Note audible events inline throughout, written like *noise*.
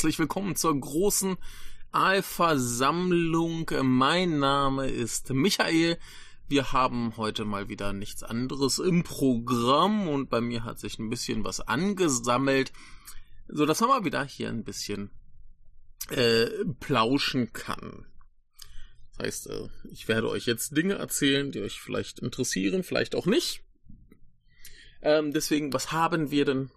herzlich willkommen zur großen Alpha-Sammlung. Mein Name ist Michael. Wir haben heute mal wieder nichts anderes im Programm und bei mir hat sich ein bisschen was angesammelt, so dass man mal wieder hier ein bisschen äh, plauschen kann. Das heißt, äh, ich werde euch jetzt Dinge erzählen, die euch vielleicht interessieren, vielleicht auch nicht. Ähm, deswegen, was haben wir denn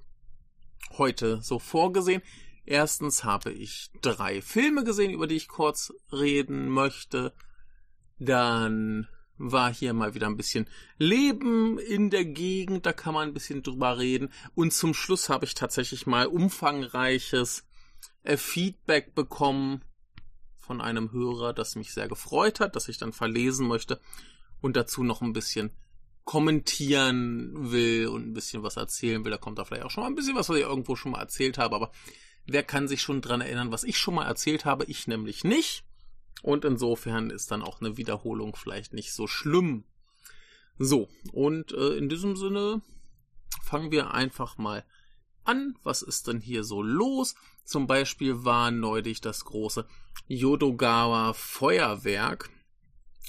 heute so vorgesehen? Erstens habe ich drei Filme gesehen, über die ich kurz reden möchte. Dann war hier mal wieder ein bisschen Leben in der Gegend, da kann man ein bisschen drüber reden. Und zum Schluss habe ich tatsächlich mal umfangreiches äh, Feedback bekommen von einem Hörer, das mich sehr gefreut hat, das ich dann verlesen möchte und dazu noch ein bisschen kommentieren will und ein bisschen was erzählen will. Da kommt da vielleicht auch schon mal ein bisschen was, was ich irgendwo schon mal erzählt habe, aber wer kann sich schon dran erinnern, was ich schon mal erzählt habe? Ich nämlich nicht. Und insofern ist dann auch eine Wiederholung vielleicht nicht so schlimm. So, und äh, in diesem Sinne fangen wir einfach mal an. Was ist denn hier so los? Zum Beispiel war neulich das große Yodogawa Feuerwerk.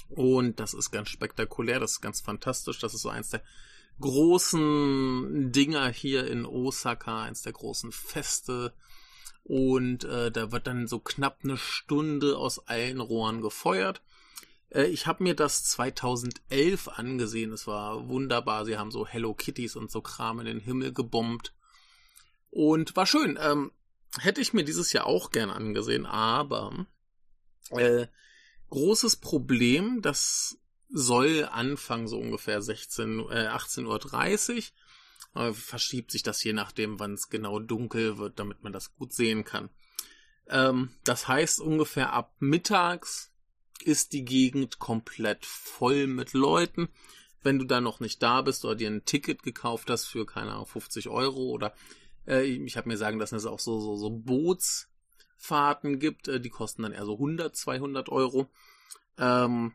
Und das ist ganz spektakulär, das ist ganz fantastisch. Das ist so eins der großen Dinger hier in Osaka, eins der großen Feste. Und äh, da wird dann so knapp eine Stunde aus allen Rohren gefeuert. Äh, ich habe mir das 2011 angesehen. Es war wunderbar. Sie haben so Hello Kitties und so Kram in den Himmel gebombt. Und war schön. Ähm, hätte ich mir dieses Jahr auch gern angesehen, aber äh, großes Problem, das soll anfangen so ungefähr 16, äh, 18.30 Uhr. Äh, verschiebt sich das je nachdem, wann es genau dunkel wird, damit man das gut sehen kann. Ähm, das heißt, ungefähr ab mittags ist die Gegend komplett voll mit Leuten. Wenn du da noch nicht da bist oder dir ein Ticket gekauft hast für, keine Ahnung, 50 Euro oder äh, ich habe mir sagen lassen, dass es auch so, so, so Boots Fahrten gibt, äh, die kosten dann eher so 100, 200 Euro. Ähm,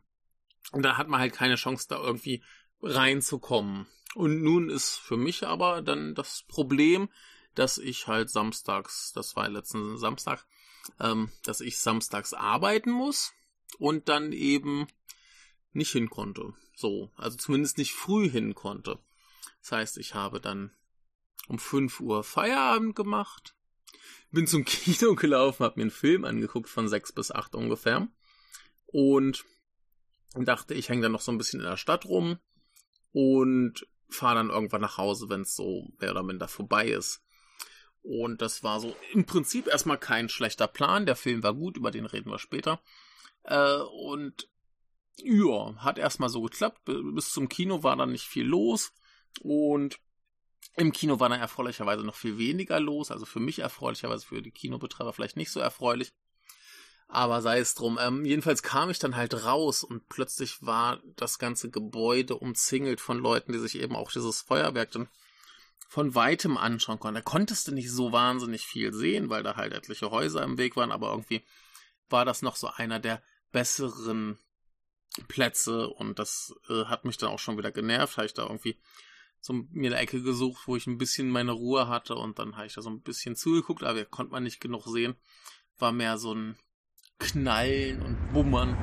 und da hat man halt keine Chance, da irgendwie reinzukommen. Und nun ist für mich aber dann das Problem, dass ich halt samstags, das war letzten Samstag, ähm, dass ich samstags arbeiten muss und dann eben nicht hin konnte. So, also zumindest nicht früh hin konnte. Das heißt, ich habe dann um 5 Uhr Feierabend gemacht, bin zum *laughs* Kino gelaufen, habe mir einen Film angeguckt von sechs bis acht ungefähr und dachte, ich hänge dann noch so ein bisschen in der Stadt rum und fahre dann irgendwann nach Hause, wenn es so mehr oder minder vorbei ist. Und das war so im Prinzip erstmal kein schlechter Plan. Der Film war gut, über den reden wir später. Äh, und ja, hat erstmal so geklappt. Bis zum Kino war dann nicht viel los. Und im Kino war dann erfreulicherweise noch viel weniger los, also für mich erfreulicherweise, für die Kinobetreiber vielleicht nicht so erfreulich. Aber sei es drum. Ähm, jedenfalls kam ich dann halt raus und plötzlich war das ganze Gebäude umzingelt von Leuten, die sich eben auch dieses Feuerwerk dann von weitem anschauen konnten. Da konntest du nicht so wahnsinnig viel sehen, weil da halt etliche Häuser im Weg waren, aber irgendwie war das noch so einer der besseren Plätze und das äh, hat mich dann auch schon wieder genervt, habe ich da irgendwie so mir eine Ecke gesucht, wo ich ein bisschen meine Ruhe hatte und dann habe ich da so ein bisschen zugeguckt, aber konnte man nicht genug sehen. War mehr so ein Knallen und Bummern.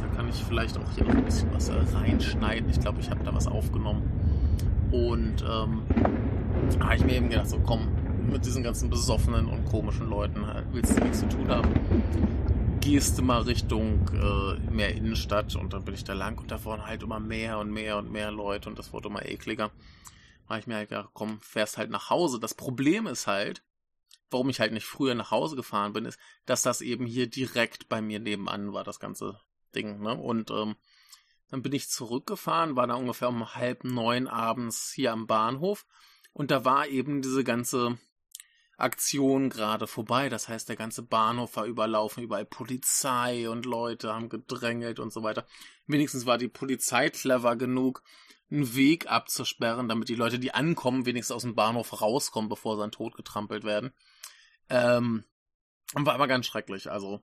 Da kann ich vielleicht auch hier noch ein bisschen was reinschneiden. Ich glaube, ich habe da was aufgenommen. Und ähm, habe ich mir eben gedacht, so komm, mit diesen ganzen besoffenen und komischen Leuten halt, willst du nichts zu tun haben. Gehst du mal Richtung äh, mehr Innenstadt und dann bin ich da lang und da waren halt immer mehr und mehr und mehr Leute und das wurde immer ekliger. Habe ich mir halt gedacht, komm, fährst halt nach Hause. Das Problem ist halt, warum ich halt nicht früher nach Hause gefahren bin, ist, dass das eben hier direkt bei mir nebenan war, das ganze Ding. Ne? Und ähm, dann bin ich zurückgefahren, war da ungefähr um halb neun abends hier am Bahnhof und da war eben diese ganze Aktion gerade vorbei. Das heißt, der ganze Bahnhof war überlaufen, überall Polizei und Leute haben gedrängelt und so weiter. Wenigstens war die Polizei clever genug, einen Weg abzusperren, damit die Leute, die ankommen, wenigstens aus dem Bahnhof rauskommen, bevor sie dann totgetrampelt werden. Ähm, war aber ganz schrecklich. Also,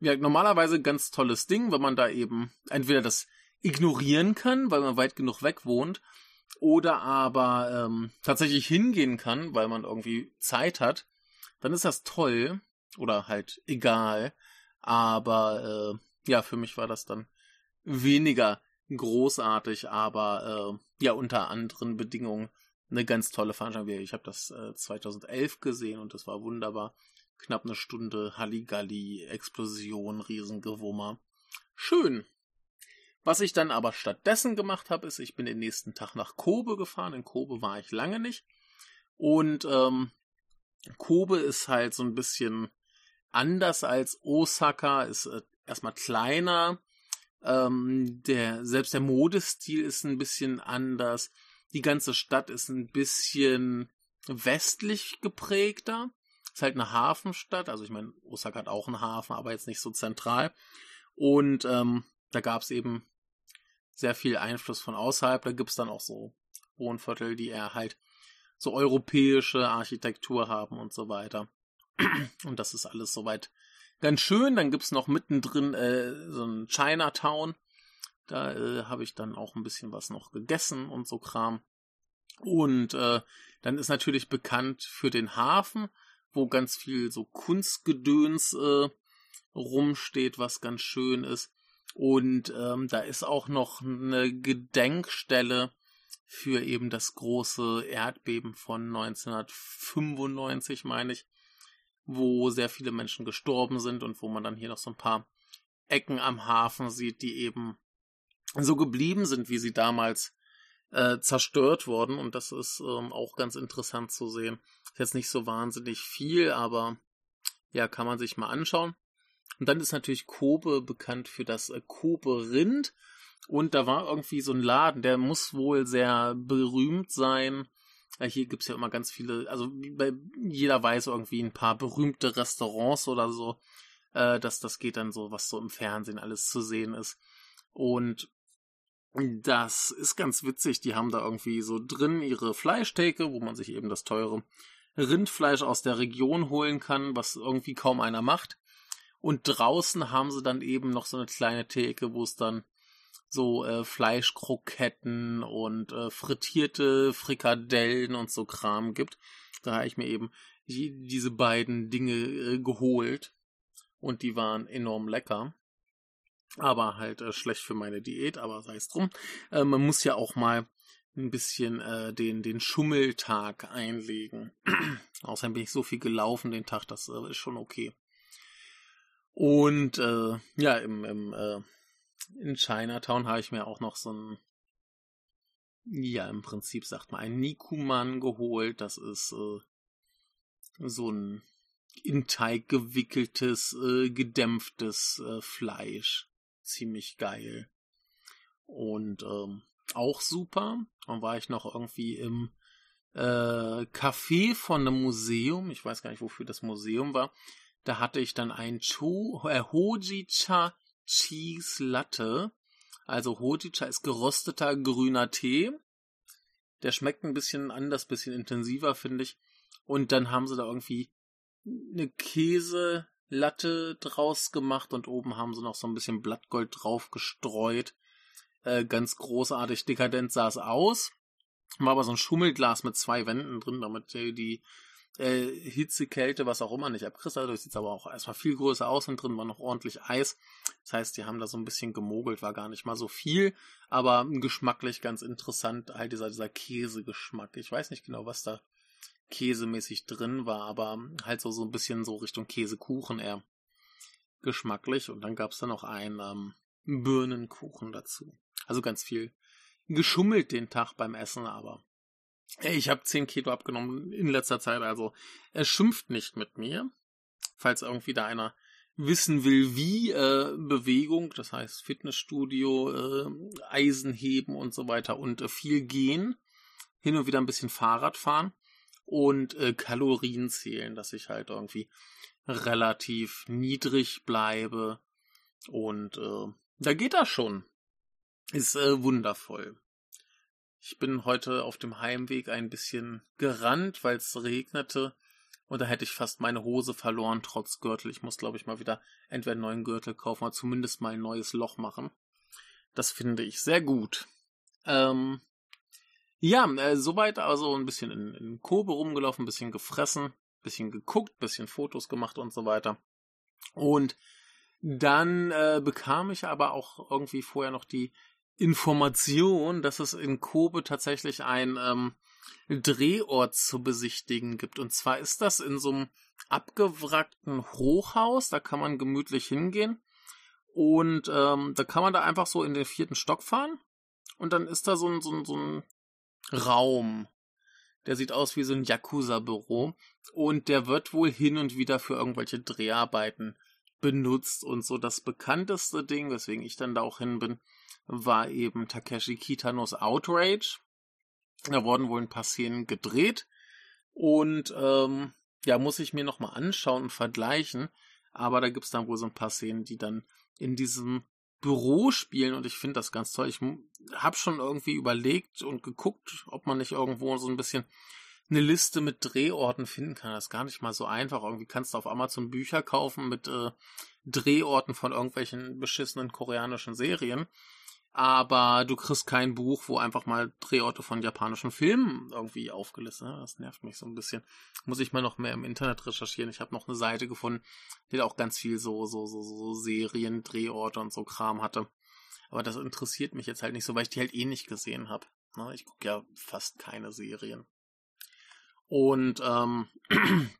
ja, normalerweise ganz tolles Ding, wenn man da eben entweder das ignorieren kann, weil man weit genug weg wohnt, oder aber ähm, tatsächlich hingehen kann, weil man irgendwie Zeit hat, dann ist das toll oder halt egal. Aber äh, ja, für mich war das dann weniger großartig, aber äh, ja, unter anderen Bedingungen eine ganz tolle Veranstaltung. Ich habe das äh, 2011 gesehen und das war wunderbar. Knapp eine Stunde Halligalli, Explosion, Riesengewummer. Schön. Was ich dann aber stattdessen gemacht habe, ist, ich bin den nächsten Tag nach Kobe gefahren. In Kobe war ich lange nicht. Und ähm, Kobe ist halt so ein bisschen anders als Osaka, ist äh, erstmal kleiner. Ähm, der, selbst der Modestil ist ein bisschen anders. Die ganze Stadt ist ein bisschen westlich geprägter. Ist halt eine Hafenstadt. Also ich meine, Osaka hat auch einen Hafen, aber jetzt nicht so zentral. Und ähm, da gab es eben sehr viel Einfluss von außerhalb. Da gibt's dann auch so Wohnviertel, die eher halt so europäische Architektur haben und so weiter. Und das ist alles soweit ganz schön. Dann gibt's noch mittendrin äh, so ein Chinatown. Da äh, habe ich dann auch ein bisschen was noch gegessen und so Kram. Und äh, dann ist natürlich bekannt für den Hafen, wo ganz viel so Kunstgedöns äh, rumsteht, was ganz schön ist. Und ähm, da ist auch noch eine Gedenkstelle für eben das große Erdbeben von 1995, meine ich, wo sehr viele Menschen gestorben sind und wo man dann hier noch so ein paar Ecken am Hafen sieht, die eben so geblieben sind, wie sie damals äh, zerstört wurden. Und das ist ähm, auch ganz interessant zu sehen. Ist jetzt nicht so wahnsinnig viel, aber ja, kann man sich mal anschauen. Und dann ist natürlich Kobe bekannt für das äh, Kobe Rind. Und da war irgendwie so ein Laden, der muss wohl sehr berühmt sein. Ja, hier gibt's ja immer ganz viele, also bei, jeder weiß irgendwie ein paar berühmte Restaurants oder so. Äh, dass das geht dann so, was so im Fernsehen alles zu sehen ist. Und das ist ganz witzig. Die haben da irgendwie so drin ihre Fleischtheke, wo man sich eben das teure Rindfleisch aus der Region holen kann, was irgendwie kaum einer macht. Und draußen haben sie dann eben noch so eine kleine Theke, wo es dann so äh, Fleischkroketten und äh, frittierte Frikadellen und so Kram gibt. Da habe ich mir eben die, diese beiden Dinge äh, geholt und die waren enorm lecker. Aber halt äh, schlecht für meine Diät, aber sei es drum. Äh, man muss ja auch mal ein bisschen äh, den, den Schummeltag einlegen. *clears throat* Außerdem bin ich so viel gelaufen den Tag, das äh, ist schon okay. Und äh, ja, im, im äh, in Chinatown habe ich mir auch noch so ein ja, im Prinzip sagt man ein Nikuman geholt. Das ist äh, so ein in Teig gewickeltes, äh, gedämpftes äh, Fleisch. Ziemlich geil. Und ähm, auch super. Dann war ich noch irgendwie im äh, Café von einem Museum. Ich weiß gar nicht, wofür das Museum war. Da hatte ich dann ein Cho, äh, Hojicha Cheese Latte. Also Hojicha ist gerösteter grüner Tee. Der schmeckt ein bisschen anders, bisschen intensiver, finde ich. Und dann haben sie da irgendwie eine Käselatte draus gemacht und oben haben sie noch so ein bisschen Blattgold drauf gestreut. Äh, ganz großartig dekadent sah es aus. War aber so ein Schummelglas mit zwei Wänden drin, damit die äh, Hitze, Kälte, was auch immer nicht abkriegst. Dadurch sieht es aber auch erstmal viel größer aus und drin war noch ordentlich Eis. Das heißt, die haben da so ein bisschen gemogelt, war gar nicht mal so viel, aber geschmacklich ganz interessant, halt dieser, dieser Käsegeschmack. Ich weiß nicht genau, was da käsemäßig drin war, aber halt so, so ein bisschen so Richtung Käsekuchen eher geschmacklich. Und dann gab's da noch einen ähm, Birnenkuchen dazu. Also ganz viel geschummelt den Tag beim Essen, aber ich habe 10 Kilo abgenommen in letzter Zeit, also er schimpft nicht mit mir. Falls irgendwie da einer wissen will, wie äh, Bewegung, das heißt Fitnessstudio, äh, Eisenheben und so weiter und äh, viel gehen, hin und wieder ein bisschen Fahrrad fahren und äh, Kalorien zählen, dass ich halt irgendwie relativ niedrig bleibe und äh, da geht das schon. Ist äh, wundervoll. Ich bin heute auf dem Heimweg ein bisschen gerannt, weil es regnete. Und da hätte ich fast meine Hose verloren, trotz Gürtel. Ich muss, glaube ich, mal wieder entweder einen neuen Gürtel kaufen oder zumindest mal ein neues Loch machen. Das finde ich sehr gut. Ähm, ja, äh, soweit also ein bisschen in, in Kobe rumgelaufen, ein bisschen gefressen. bisschen geguckt, bisschen Fotos gemacht und so weiter. Und dann äh, bekam ich aber auch irgendwie vorher noch die Information, dass es in Kobe tatsächlich ein ähm, Drehort zu besichtigen gibt. Und zwar ist das in so einem abgewrackten Hochhaus, da kann man gemütlich hingehen. Und ähm, da kann man da einfach so in den vierten Stock fahren. Und dann ist da so ein, so ein, so ein Raum. Der sieht aus wie so ein Yakuza-Büro. Und der wird wohl hin und wieder für irgendwelche Dreharbeiten benutzt. Und so das bekannteste Ding, weswegen ich dann da auch hin bin, war eben Takeshi Kitanos Outrage. Da wurden wohl ein paar Szenen gedreht. Und ähm, ja, muss ich mir nochmal anschauen und vergleichen. Aber da gibt's dann wohl so ein paar Szenen, die dann in diesem Büro spielen und ich finde das ganz toll. Ich habe schon irgendwie überlegt und geguckt, ob man nicht irgendwo so ein bisschen eine Liste mit Drehorten finden kann. Das ist gar nicht mal so einfach. Irgendwie kannst du auf Amazon Bücher kaufen mit äh, Drehorten von irgendwelchen beschissenen koreanischen Serien aber du kriegst kein Buch, wo einfach mal Drehorte von japanischen Filmen irgendwie aufgelistet sind. Das nervt mich so ein bisschen. Muss ich mal noch mehr im Internet recherchieren. Ich habe noch eine Seite gefunden, die auch ganz viel so, so, so, so Serien, Drehorte und so Kram hatte. Aber das interessiert mich jetzt halt nicht so, weil ich die halt eh nicht gesehen habe. Ne, ich gucke ja fast keine Serien. Und ähm, *clears throat*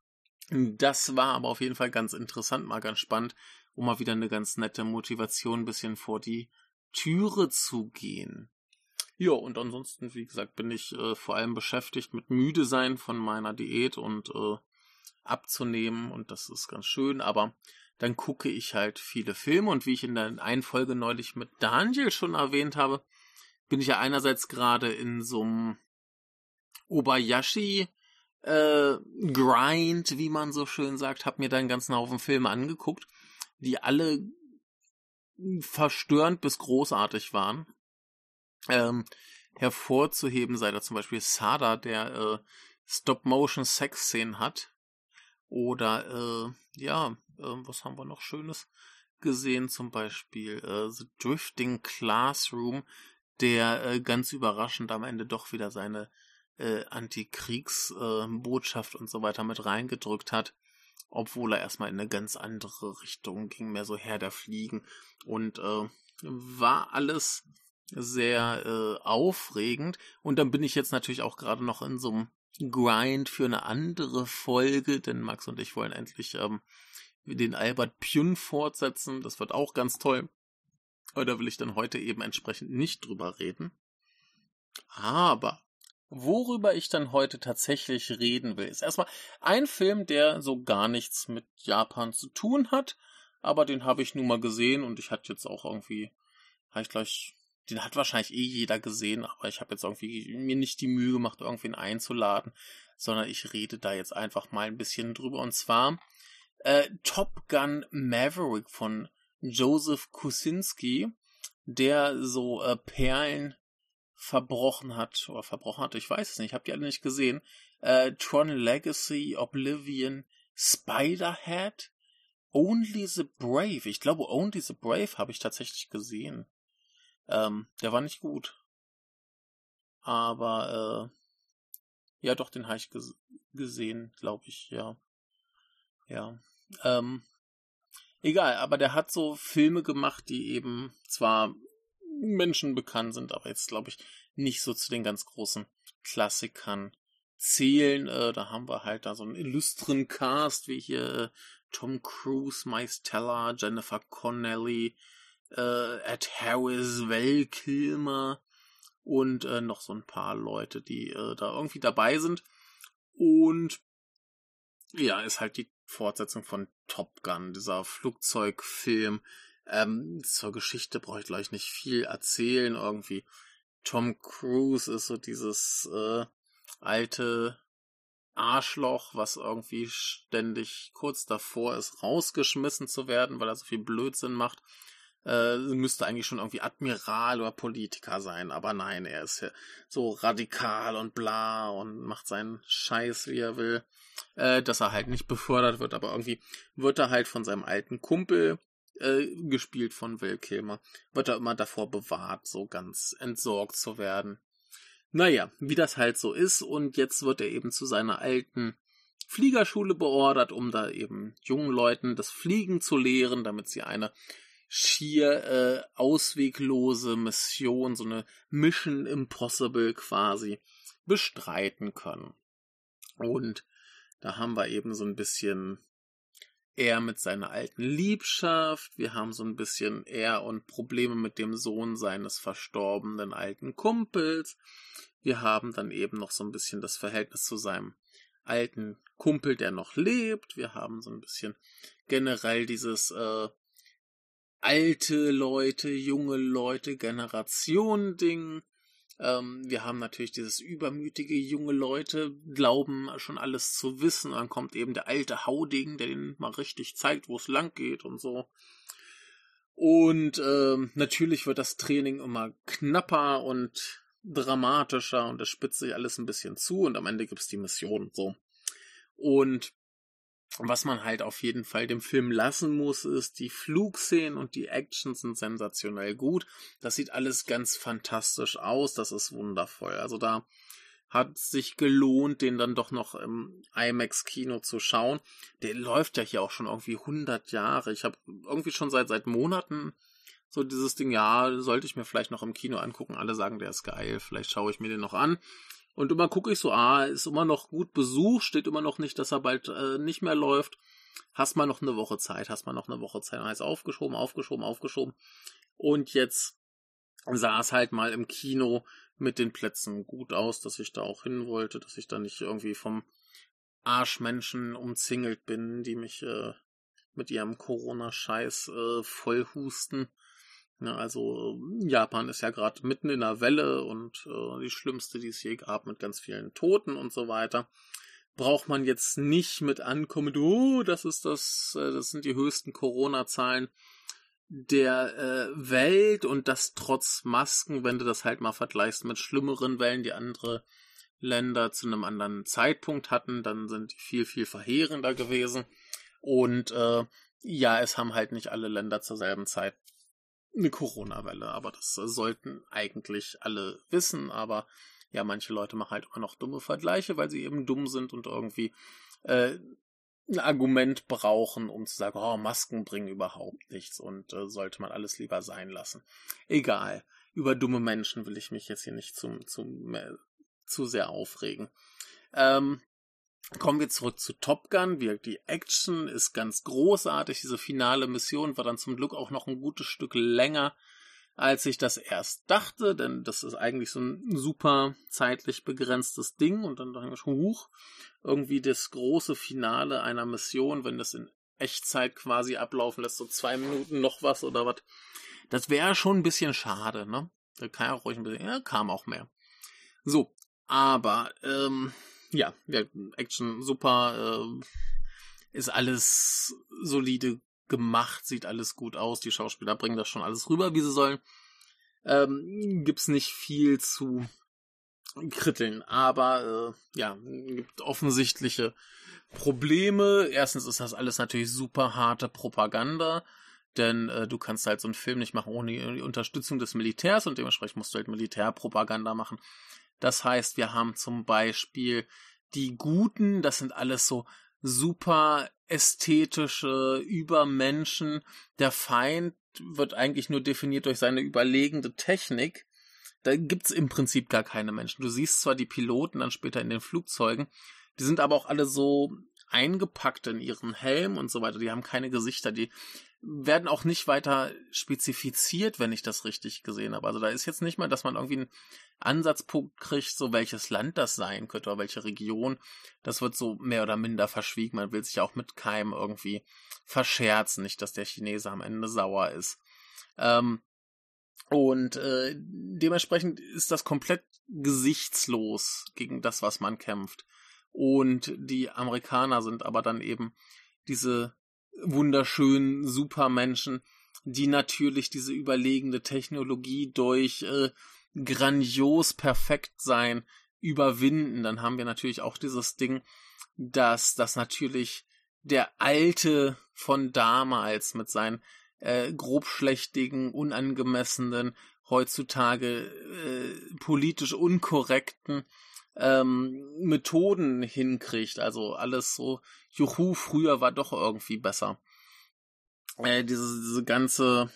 das war aber auf jeden Fall ganz interessant, mal ganz spannend, um mal wieder eine ganz nette Motivation ein bisschen vor die Türe zu gehen. Ja, und ansonsten, wie gesagt, bin ich äh, vor allem beschäftigt mit müde sein von meiner Diät und äh, abzunehmen und das ist ganz schön, aber dann gucke ich halt viele Filme und wie ich in der einen Folge neulich mit Daniel schon erwähnt habe, bin ich ja einerseits gerade in so einem Obayashi äh, Grind, wie man so schön sagt, habe mir da einen ganzen Haufen Filme angeguckt, die alle verstörend bis großartig waren. Ähm, hervorzuheben sei da zum Beispiel Sada, der äh, Stop-Motion-Sex-Szenen hat. Oder, äh, ja, äh, was haben wir noch Schönes gesehen? Zum Beispiel äh, The Drifting Classroom, der äh, ganz überraschend am Ende doch wieder seine äh, Antikriegsbotschaft äh, und so weiter mit reingedrückt hat obwohl er erstmal in eine ganz andere Richtung ging, mehr so Herr der Fliegen. Und äh, war alles sehr äh, aufregend. Und dann bin ich jetzt natürlich auch gerade noch in so einem Grind für eine andere Folge, denn Max und ich wollen endlich ähm, den Albert Pjun fortsetzen. Das wird auch ganz toll. Aber da will ich dann heute eben entsprechend nicht drüber reden. Aber Worüber ich dann heute tatsächlich reden will, ist erstmal ein Film, der so gar nichts mit Japan zu tun hat, aber den habe ich nun mal gesehen und ich hatte jetzt auch irgendwie, habe ich gleich, den hat wahrscheinlich eh jeder gesehen, aber ich habe jetzt irgendwie mir nicht die Mühe gemacht, irgendwen einzuladen, sondern ich rede da jetzt einfach mal ein bisschen drüber. Und zwar äh, Top Gun Maverick von Joseph Kusinski, der so äh, Perlen verbrochen hat, oder verbrochen hat, ich weiß es nicht, ich habe die alle nicht gesehen. Äh, Tron Legacy, Oblivion, Spiderhead, Only the Brave. Ich glaube, Only the Brave habe ich tatsächlich gesehen. Ähm, der war nicht gut. Aber, äh, ja, doch, den habe ich ges gesehen, glaube ich, ja. Ja. Ähm, egal, aber der hat so Filme gemacht, die eben zwar Menschen bekannt sind, aber jetzt glaube ich nicht so zu den ganz großen Klassikern zählen. Äh, da haben wir halt da so einen illustren Cast wie hier äh, Tom Cruise, Miles Teller, Jennifer Connelly, äh, Ed Harris, Val Kilmer und äh, noch so ein paar Leute, die äh, da irgendwie dabei sind. Und ja, ist halt die Fortsetzung von Top Gun, dieser Flugzeugfilm, ähm, zur Geschichte brauche ich gleich nicht viel erzählen. Irgendwie Tom Cruise ist so dieses äh, alte Arschloch, was irgendwie ständig kurz davor ist, rausgeschmissen zu werden, weil er so viel Blödsinn macht. Äh, müsste eigentlich schon irgendwie Admiral oder Politiker sein, aber nein, er ist ja so radikal und bla und macht seinen Scheiß, wie er will, äh, dass er halt nicht befördert wird, aber irgendwie wird er halt von seinem alten Kumpel äh, gespielt von Will Kilmer, wird er immer davor bewahrt, so ganz entsorgt zu werden. Naja, wie das halt so ist, und jetzt wird er eben zu seiner alten Fliegerschule beordert, um da eben jungen Leuten das Fliegen zu lehren, damit sie eine schier äh, ausweglose Mission, so eine Mission Impossible quasi bestreiten können. Und da haben wir eben so ein bisschen er mit seiner alten Liebschaft, wir haben so ein bisschen er und Probleme mit dem Sohn seines verstorbenen alten Kumpels. Wir haben dann eben noch so ein bisschen das Verhältnis zu seinem alten Kumpel, der noch lebt. Wir haben so ein bisschen generell dieses äh, alte Leute, junge Leute, Generation-Ding. Ähm, wir haben natürlich dieses übermütige junge Leute, glauben schon alles zu wissen. dann kommt eben der alte Hauding, der ihnen mal richtig zeigt, wo es lang geht und so. Und ähm, natürlich wird das Training immer knapper und dramatischer und es spitzt sich alles ein bisschen zu und am Ende gibt's die Mission so. Und was man halt auf jeden Fall dem Film lassen muss, ist, die Flugszenen und die Action sind sensationell gut. Das sieht alles ganz fantastisch aus. Das ist wundervoll. Also da hat sich gelohnt, den dann doch noch im IMAX-Kino zu schauen. Der läuft ja hier auch schon irgendwie 100 Jahre. Ich habe irgendwie schon seit, seit Monaten so dieses Ding, ja, sollte ich mir vielleicht noch im Kino angucken. Alle sagen, der ist geil. Vielleicht schaue ich mir den noch an. Und immer gucke ich so, ah, ist immer noch gut besucht, steht immer noch nicht, dass er bald äh, nicht mehr läuft. Hast mal noch eine Woche Zeit, hast mal noch eine Woche Zeit. Dann heißt aufgeschoben, aufgeschoben, aufgeschoben. Und jetzt sah es halt mal im Kino mit den Plätzen gut aus, dass ich da auch hin wollte, dass ich da nicht irgendwie vom Arschmenschen umzingelt bin, die mich äh, mit ihrem Corona-Scheiß äh, vollhusten. Ja, also Japan ist ja gerade mitten in der Welle und äh, die schlimmste, die es je gab, mit ganz vielen Toten und so weiter. Braucht man jetzt nicht mit ankommen, oh, das ist das, äh, das sind die höchsten Corona-Zahlen der äh, Welt und das trotz Masken, wenn du das halt mal vergleichst mit schlimmeren Wellen, die andere Länder zu einem anderen Zeitpunkt hatten, dann sind die viel, viel verheerender gewesen. Und äh, ja, es haben halt nicht alle Länder zur selben Zeit eine Corona-Welle, aber das sollten eigentlich alle wissen, aber ja, manche Leute machen halt immer noch dumme Vergleiche, weil sie eben dumm sind und irgendwie äh, ein Argument brauchen, um zu sagen, oh, Masken bringen überhaupt nichts und äh, sollte man alles lieber sein lassen. Egal. Über dumme Menschen will ich mich jetzt hier nicht zum, zum, äh, zu sehr aufregen. Ähm, Kommen wir zurück zu Top Gun. Die Action ist ganz großartig. Diese finale Mission war dann zum Glück auch noch ein gutes Stück länger, als ich das erst dachte, denn das ist eigentlich so ein super zeitlich begrenztes Ding und dann dachte ich, huch, irgendwie das große Finale einer Mission, wenn das in Echtzeit quasi ablaufen lässt, so zwei Minuten noch was oder was. Das wäre schon ein bisschen schade, ne? Da ja auch ruhig ein bisschen, ja, kam auch mehr. So, aber, ähm, ja, ja, Action super, äh, ist alles solide gemacht, sieht alles gut aus, die Schauspieler bringen das schon alles rüber, wie sie sollen. Ähm, gibt's nicht viel zu kritteln, aber äh, ja, gibt offensichtliche Probleme. Erstens ist das alles natürlich super harte Propaganda, denn äh, du kannst halt so einen Film nicht machen ohne die Unterstützung des Militärs und dementsprechend musst du halt Militärpropaganda machen. Das heißt, wir haben zum Beispiel die Guten, das sind alles so super ästhetische Übermenschen. Der Feind wird eigentlich nur definiert durch seine überlegende Technik. Da gibt's im Prinzip gar keine Menschen. Du siehst zwar die Piloten dann später in den Flugzeugen, die sind aber auch alle so eingepackt in ihren Helm und so weiter. Die haben keine Gesichter, die werden auch nicht weiter spezifiziert, wenn ich das richtig gesehen habe. Also da ist jetzt nicht mal, dass man irgendwie einen Ansatzpunkt kriegt, so welches Land das sein könnte oder welche Region. Das wird so mehr oder minder verschwiegen. Man will sich auch mit keinem irgendwie verscherzen, nicht, dass der Chinese am Ende sauer ist. Ähm, und äh, dementsprechend ist das komplett gesichtslos gegen das, was man kämpft. Und die Amerikaner sind aber dann eben diese wunderschönen Supermenschen, die natürlich diese überlegende Technologie durch äh, grandios perfekt sein überwinden. Dann haben wir natürlich auch dieses Ding, dass das natürlich der Alte von damals mit seinen äh, grobschlächtigen, unangemessenen, heutzutage äh, politisch unkorrekten ähm, Methoden hinkriegt. Also alles so, juhu, früher war doch irgendwie besser. Äh, diese, diese ganze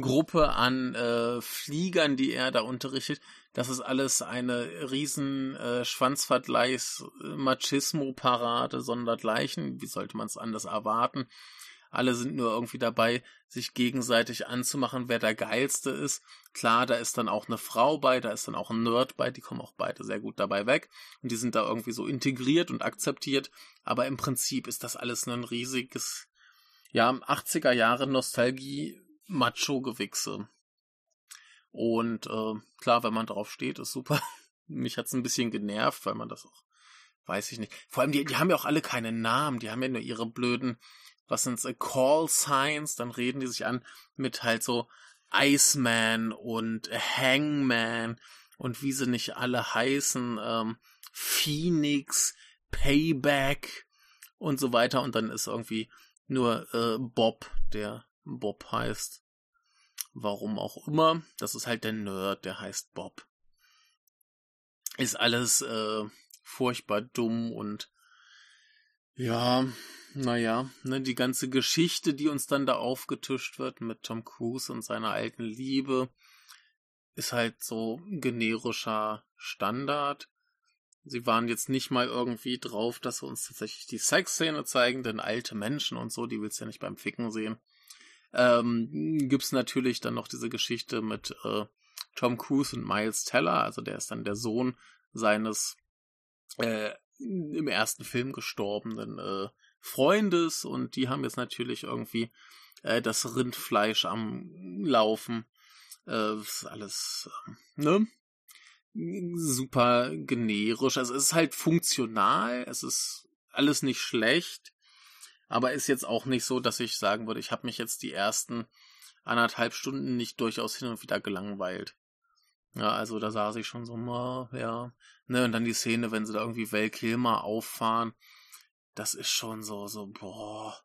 Gruppe an äh, Fliegern, die er da unterrichtet, das ist alles eine riesen äh, Schwanzvergleichs Machismo-Parade sondergleichen. Wie sollte man es anders erwarten? Alle sind nur irgendwie dabei, sich gegenseitig anzumachen, wer der geilste ist. Klar, da ist dann auch eine Frau bei, da ist dann auch ein Nerd bei, die kommen auch beide sehr gut dabei weg. Und die sind da irgendwie so integriert und akzeptiert. Aber im Prinzip ist das alles ein riesiges, ja, 80er Jahre Nostalgie Macho-Gewichse. Und äh, klar, wenn man drauf steht, ist super. *laughs* Mich hat's ein bisschen genervt, weil man das auch, weiß ich nicht. Vor allem, die, die haben ja auch alle keine Namen, die haben ja nur ihre blöden, was sind's, äh, Call Signs, dann reden die sich an mit halt so Iceman und Hangman und wie sie nicht alle heißen, ähm, Phoenix, Payback und so weiter. Und dann ist irgendwie nur äh, Bob, der Bob heißt. Warum auch immer. Das ist halt der Nerd, der heißt Bob. Ist alles äh, furchtbar dumm und ja, naja, ne, die ganze Geschichte, die uns dann da aufgetischt wird mit Tom Cruise und seiner alten Liebe, ist halt so generischer Standard. Sie waren jetzt nicht mal irgendwie drauf, dass sie uns tatsächlich die Sexszene zeigen, denn alte Menschen und so, die willst du ja nicht beim Ficken sehen. Ähm, gibt's natürlich dann noch diese Geschichte mit äh, Tom Cruise und Miles Teller, also der ist dann der Sohn seines äh, im ersten Film gestorbenen äh, Freundes und die haben jetzt natürlich irgendwie äh, das Rindfleisch am Laufen. Äh, ist alles, äh, ne? Super generisch. Also es ist halt funktional, es ist alles nicht schlecht, aber ist jetzt auch nicht so, dass ich sagen würde, ich habe mich jetzt die ersten anderthalb Stunden nicht durchaus hin und wieder gelangweilt. Ja, also da saß ich schon so, ja, ne, und dann die Szene, wenn sie da irgendwie Val Kilmer auffahren, das ist schon so, so, boah,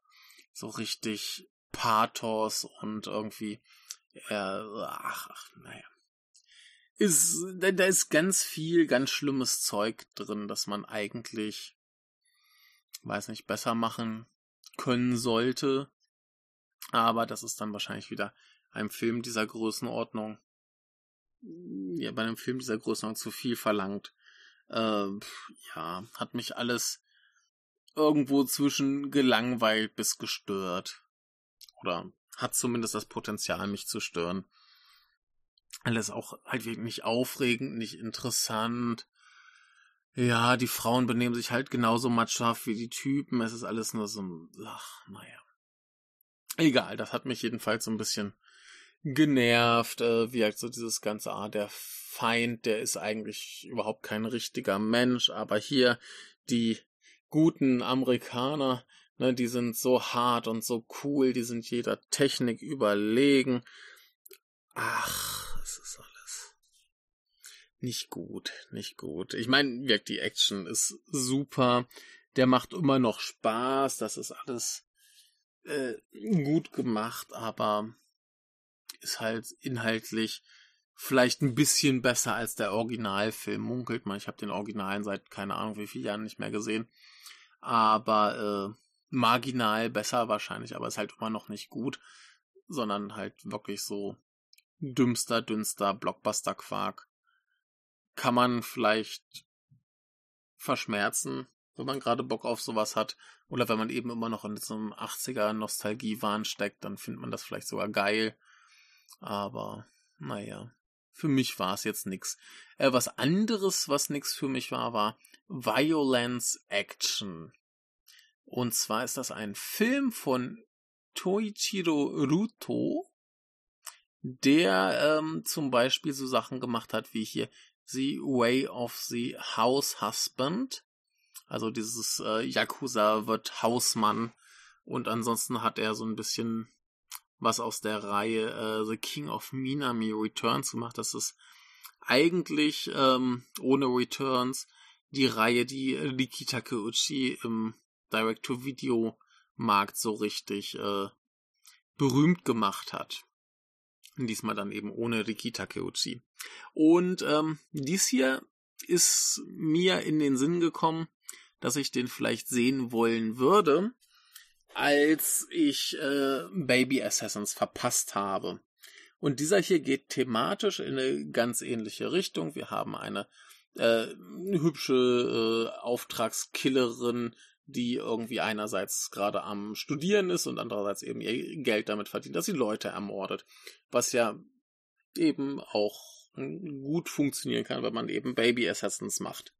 so richtig Pathos und irgendwie, äh, ach, ach, naja. Ist, da, da ist ganz viel, ganz schlimmes Zeug drin, das man eigentlich, weiß nicht, besser machen können sollte. Aber das ist dann wahrscheinlich wieder einem Film dieser Größenordnung, ja, bei einem Film dieser Größenordnung zu viel verlangt. Äh, ja, hat mich alles irgendwo zwischen gelangweilt bis gestört. Oder hat zumindest das Potenzial, mich zu stören. Alles auch halt wirklich nicht aufregend, nicht interessant. Ja, die Frauen benehmen sich halt genauso matschhaft wie die Typen. Es ist alles nur so ein, ach, naja. Egal, das hat mich jedenfalls so ein bisschen genervt, äh, wie halt so dieses ganze, ah, der Feind, der ist eigentlich überhaupt kein richtiger Mensch, aber hier die guten Amerikaner, ne, die sind so hart und so cool, die sind jeder Technik überlegen. Ach, es ist alles nicht gut, nicht gut. Ich meine, wirkt die Action ist super, der macht immer noch Spaß, das ist alles äh, gut gemacht, aber ist halt inhaltlich vielleicht ein bisschen besser als der Originalfilm, munkelt man. Ich habe den Originalen seit keine Ahnung wie vielen Jahren nicht mehr gesehen aber äh, marginal besser wahrscheinlich, aber ist halt immer noch nicht gut, sondern halt wirklich so dümmster, dünnster Blockbuster-Quark. Kann man vielleicht verschmerzen, wenn man gerade Bock auf sowas hat, oder wenn man eben immer noch in so einem 80er Nostalgiewahn steckt, dann findet man das vielleicht sogar geil. Aber naja, für mich war es jetzt nix. Äh, was anderes, was nix für mich war, war Violence Action. Und zwar ist das ein Film von Toichiro Ruto, der ähm, zum Beispiel so Sachen gemacht hat wie hier The Way of the House Husband. Also dieses äh, Yakuza wird Hausmann. Und ansonsten hat er so ein bisschen was aus der Reihe äh, The King of Minami Returns gemacht. Das ist eigentlich ähm, ohne Returns die Reihe, die Riki Takeuchi im Direct-to-Video-Markt so richtig äh, berühmt gemacht hat. Diesmal dann eben ohne Riki Takeuchi. Und ähm, dies hier ist mir in den Sinn gekommen, dass ich den vielleicht sehen wollen würde, als ich äh, Baby Assassins verpasst habe. Und dieser hier geht thematisch in eine ganz ähnliche Richtung. Wir haben eine äh, hübsche äh, Auftragskillerin, die irgendwie einerseits gerade am Studieren ist und andererseits eben ihr Geld damit verdient, dass sie Leute ermordet. Was ja eben auch gut funktionieren kann, wenn man eben Baby Assassins macht.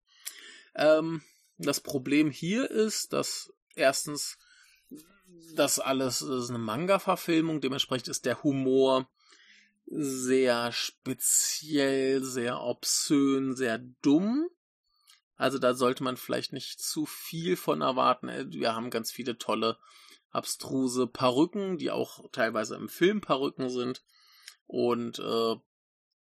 Ähm, das Problem hier ist, dass erstens das alles ist eine Manga-Verfilmung, dementsprechend ist der Humor sehr speziell, sehr obszön, sehr dumm. Also da sollte man vielleicht nicht zu viel von erwarten. Wir haben ganz viele tolle, abstruse Perücken, die auch teilweise im Film Perücken sind. Und äh,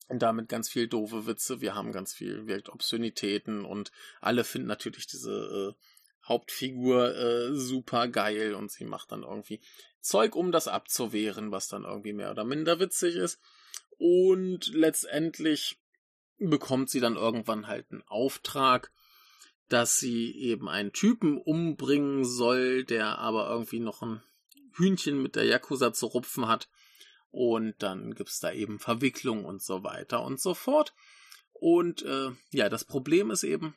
damit ganz viel doofe Witze. Wir haben ganz viel wirkt Obszönitäten und alle finden natürlich diese äh, Hauptfigur äh, super geil und sie macht dann irgendwie Zeug, um das abzuwehren, was dann irgendwie mehr oder minder witzig ist. Und letztendlich bekommt sie dann irgendwann halt einen Auftrag, dass sie eben einen Typen umbringen soll, der aber irgendwie noch ein Hühnchen mit der Yakuza zu rupfen hat. Und dann gibt's da eben Verwicklung und so weiter und so fort. Und äh, ja, das Problem ist eben,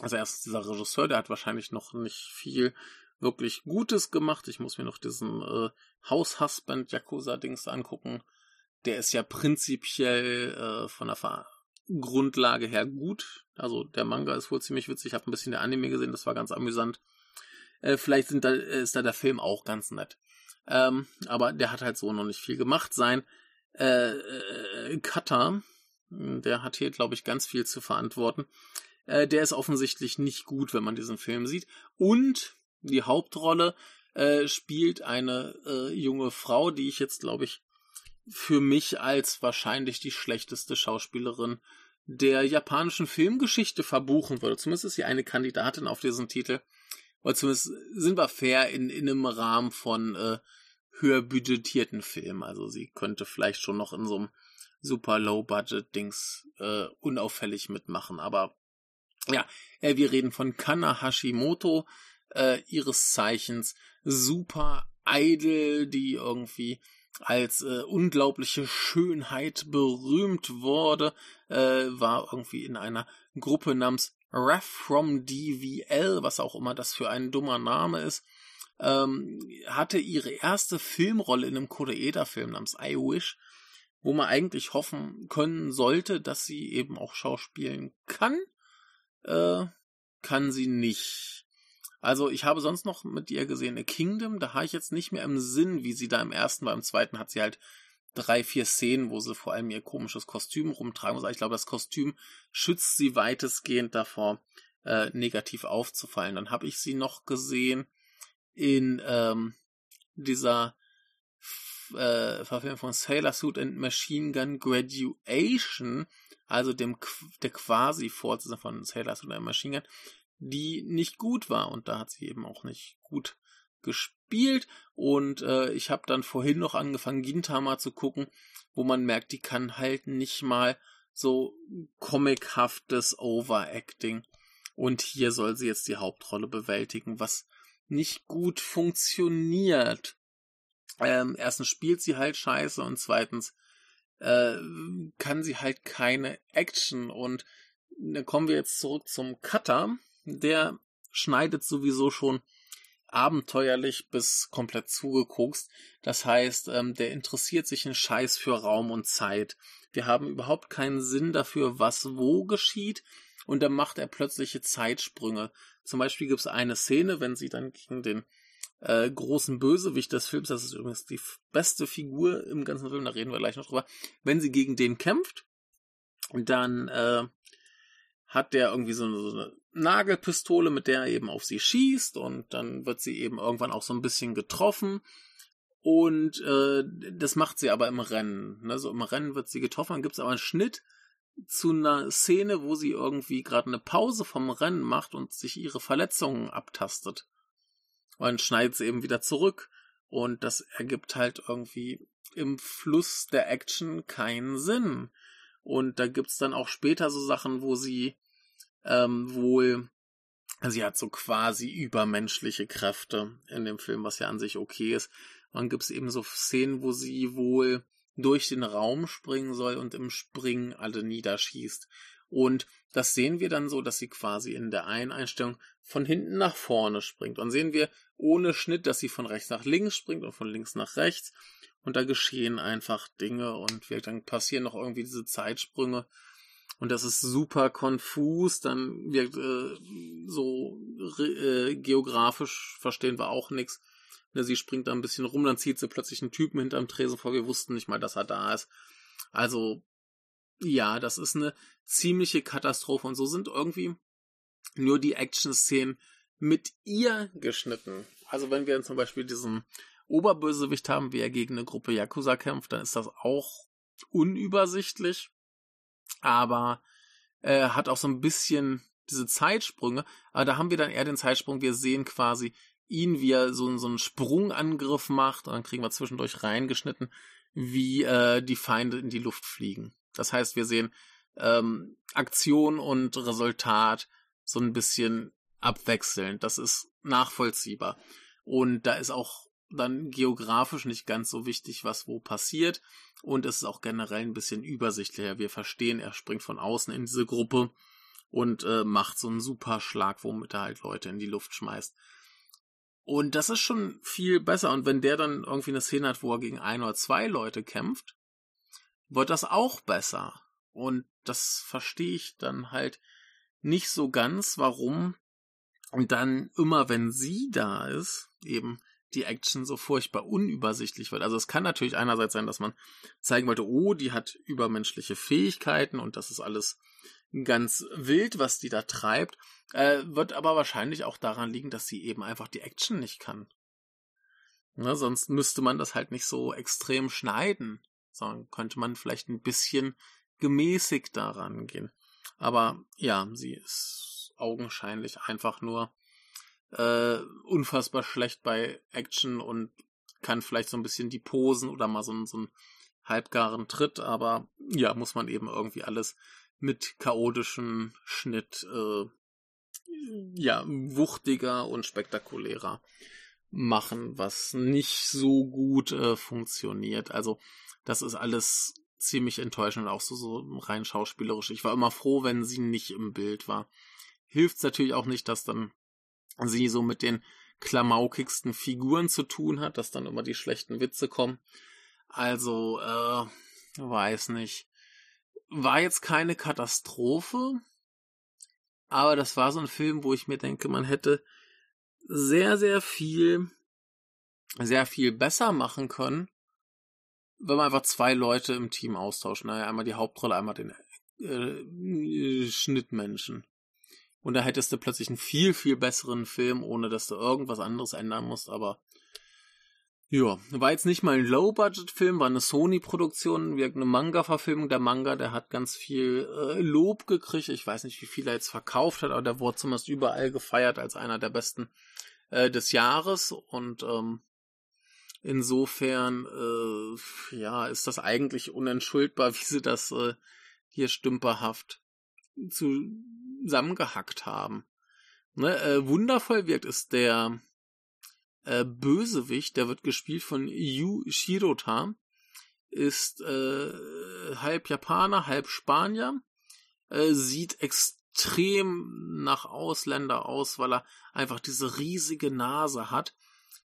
also erst dieser Regisseur, der hat wahrscheinlich noch nicht viel wirklich Gutes gemacht. Ich muss mir noch diesen äh, House Husband Yakuza Dings angucken. Der ist ja prinzipiell äh, von der Ver Grundlage her gut. Also der Manga ist wohl ziemlich witzig. Ich habe ein bisschen der Anime gesehen, das war ganz amüsant. Äh, vielleicht sind da, ist da der Film auch ganz nett. Ähm, aber der hat halt so noch nicht viel gemacht. Sein äh, äh, Cutter, der hat hier, glaube ich, ganz viel zu verantworten. Äh, der ist offensichtlich nicht gut, wenn man diesen Film sieht. Und die Hauptrolle äh, spielt eine äh, junge Frau, die ich jetzt, glaube ich, für mich als wahrscheinlich die schlechteste Schauspielerin der japanischen Filmgeschichte verbuchen würde. Zumindest ist sie eine Kandidatin auf diesen Titel. Oder zumindest sind wir fair in, in einem Rahmen von äh, höher budgetierten Filmen. Also sie könnte vielleicht schon noch in so einem super Low-Budget-Dings äh, unauffällig mitmachen. Aber ja, äh, wir reden von Kana Hashimoto, äh, ihres Zeichens super Idol, die irgendwie als äh, unglaubliche Schönheit berühmt wurde, äh, war irgendwie in einer Gruppe namens Ref from DVL, was auch immer das für ein dummer Name ist, ähm, hatte ihre erste Filmrolle in einem Koreeda-Film namens I Wish, wo man eigentlich hoffen können sollte, dass sie eben auch schauspielen kann. Äh, kann sie nicht. Also ich habe sonst noch mit ihr gesehen A Kingdom, da habe ich jetzt nicht mehr im Sinn, wie sie da im ersten war. Im zweiten hat sie halt drei, vier Szenen, wo sie vor allem ihr komisches Kostüm rumtragen muss. Ich glaube, das Kostüm schützt sie weitestgehend davor, äh, negativ aufzufallen. Dann habe ich sie noch gesehen in ähm, dieser äh, Verfilmung von Sailor Suit and Machine Gun Graduation, also dem der quasi Fortsetzung von Sailor Suit and Machine Gun, die nicht gut war. Und da hat sie eben auch nicht gut gespielt. Und äh, ich habe dann vorhin noch angefangen Gintama zu gucken, wo man merkt, die kann halt nicht mal so comichaftes Overacting. Und hier soll sie jetzt die Hauptrolle bewältigen, was nicht gut funktioniert. Ähm, erstens spielt sie halt scheiße und zweitens äh, kann sie halt keine Action und dann kommen wir jetzt zurück zum Cutter. Der schneidet sowieso schon abenteuerlich bis komplett zugekokst. Das heißt, ähm, der interessiert sich in Scheiß für Raum und Zeit. Wir haben überhaupt keinen Sinn dafür, was wo geschieht. Und dann macht er plötzliche Zeitsprünge. Zum Beispiel gibt es eine Szene, wenn sie dann gegen den äh, großen Bösewicht des Films, das ist übrigens die beste Figur im ganzen Film, da reden wir gleich noch drüber, wenn sie gegen den kämpft, dann äh, hat der irgendwie so eine, so eine Nagelpistole, mit der er eben auf sie schießt und dann wird sie eben irgendwann auch so ein bisschen getroffen und äh, das macht sie aber im Rennen. Ne? So im Rennen wird sie getroffen, dann gibt es aber einen Schnitt zu einer Szene, wo sie irgendwie gerade eine Pause vom Rennen macht und sich ihre Verletzungen abtastet. Und schneidet sie eben wieder zurück. Und das ergibt halt irgendwie im Fluss der Action keinen Sinn. Und da gibt's dann auch später so Sachen, wo sie ähm, wohl, sie hat so quasi übermenschliche Kräfte in dem Film, was ja an sich okay ist. Und dann gibt es eben so Szenen, wo sie wohl durch den Raum springen soll und im Springen alle niederschießt. Und das sehen wir dann so, dass sie quasi in der einen Einstellung von hinten nach vorne springt. Und sehen wir ohne Schnitt, dass sie von rechts nach links springt und von links nach rechts. Und da geschehen einfach Dinge und wir, dann passieren noch irgendwie diese Zeitsprünge. Und das ist super konfus. Dann wirkt äh, so äh, geografisch verstehen wir auch nichts. Ne, sie springt da ein bisschen rum, dann zieht sie plötzlich einen Typen hinterm Tresen vor. Wir wussten nicht mal, dass er da ist. Also, ja, das ist eine ziemliche Katastrophe. Und so sind irgendwie nur die Action-Szenen mit ihr geschnitten. Also wenn wir zum Beispiel diesen Oberbösewicht haben, wie er gegen eine Gruppe Yakuza kämpft, dann ist das auch unübersichtlich. Aber äh, hat auch so ein bisschen diese Zeitsprünge. Aber da haben wir dann eher den Zeitsprung, wir sehen quasi ihn, wie er so, so einen Sprungangriff macht und dann kriegen wir zwischendurch reingeschnitten, wie äh, die Feinde in die Luft fliegen. Das heißt, wir sehen ähm, Aktion und Resultat so ein bisschen abwechselnd. Das ist nachvollziehbar. Und da ist auch dann geografisch nicht ganz so wichtig, was wo passiert. Und es ist auch generell ein bisschen übersichtlicher. Wir verstehen, er springt von außen in diese Gruppe und äh, macht so einen super Schlag, womit er halt Leute in die Luft schmeißt. Und das ist schon viel besser. Und wenn der dann irgendwie eine Szene hat, wo er gegen ein oder zwei Leute kämpft, wird das auch besser. Und das verstehe ich dann halt nicht so ganz, warum und dann immer, wenn sie da ist, eben die Action so furchtbar unübersichtlich wird. Also es kann natürlich einerseits sein, dass man zeigen wollte, oh, die hat übermenschliche Fähigkeiten und das ist alles ganz wild, was die da treibt, äh, wird aber wahrscheinlich auch daran liegen, dass sie eben einfach die Action nicht kann. Ne, sonst müsste man das halt nicht so extrem schneiden, sondern könnte man vielleicht ein bisschen gemäßigt daran gehen. Aber ja, sie ist augenscheinlich einfach nur äh, unfassbar schlecht bei Action und kann vielleicht so ein bisschen die Posen oder mal so, so einen halbgaren Tritt, aber ja, muss man eben irgendwie alles mit chaotischem Schnitt äh, ja, wuchtiger und spektakulärer machen, was nicht so gut äh, funktioniert. Also das ist alles ziemlich enttäuschend, auch so, so rein schauspielerisch. Ich war immer froh, wenn sie nicht im Bild war. Hilft natürlich auch nicht, dass dann sie so mit den klamaukigsten Figuren zu tun hat, dass dann immer die schlechten Witze kommen. Also, äh, weiß nicht. War jetzt keine Katastrophe, aber das war so ein Film, wo ich mir denke, man hätte sehr, sehr viel, sehr viel besser machen können, wenn man einfach zwei Leute im Team austauscht. Naja, einmal die Hauptrolle, einmal den äh, Schnittmenschen. Und da hättest du plötzlich einen viel, viel besseren Film, ohne dass du irgendwas anderes ändern musst, aber ja, war jetzt nicht mal ein Low-Budget-Film, war eine Sony-Produktion, wie eine Manga-Verfilmung. Der Manga, der hat ganz viel äh, Lob gekriegt. Ich weiß nicht, wie viel er jetzt verkauft hat, aber der wurde zumindest überall gefeiert als einer der besten äh, des Jahres. Und ähm, Insofern, äh, ja, ist das eigentlich unentschuldbar, *laughs* wie sie das äh, hier stümperhaft zusammengehackt haben. Ne, äh, wundervoll wirkt ist der äh, Bösewicht, der wird gespielt von Yu Shirota, ist äh, halb Japaner, halb Spanier, äh, sieht extrem nach Ausländer aus, weil er einfach diese riesige Nase hat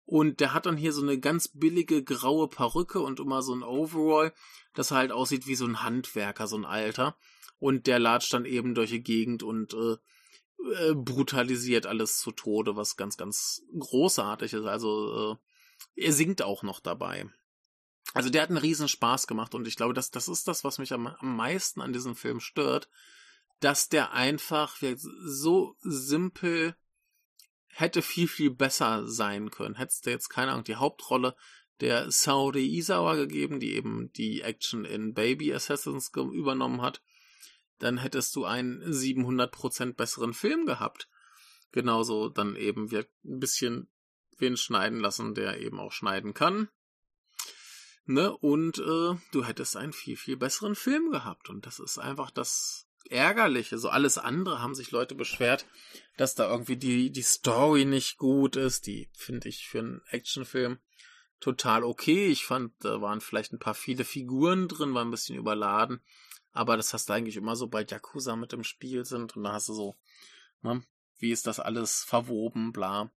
und der hat dann hier so eine ganz billige graue Perücke und immer so ein Overall, das halt aussieht wie so ein Handwerker, so ein Alter. Und der latscht dann eben durch die Gegend und äh, äh, brutalisiert alles zu Tode, was ganz, ganz großartig ist. Also äh, er singt auch noch dabei. Also der hat einen riesen Spaß gemacht und ich glaube, das, das ist das, was mich am, am meisten an diesem Film stört, dass der einfach so simpel hätte viel, viel besser sein können. Hättest du jetzt, keine Ahnung, die Hauptrolle der Saori Isawa gegeben, die eben die Action in Baby Assassins übernommen hat, dann hättest du einen 700% besseren Film gehabt. Genauso dann eben wird ein bisschen wen schneiden lassen, der eben auch schneiden kann. Ne? Und äh, du hättest einen viel, viel besseren Film gehabt. Und das ist einfach das Ärgerliche. So alles andere haben sich Leute beschwert, dass da irgendwie die, die Story nicht gut ist. Die finde ich für einen Actionfilm total okay. Ich fand, da waren vielleicht ein paar viele Figuren drin, war ein bisschen überladen. Aber das hast du eigentlich immer so, bei Yakuza mit im Spiel sind und da hast du so, ne, wie ist das alles verwoben, bla.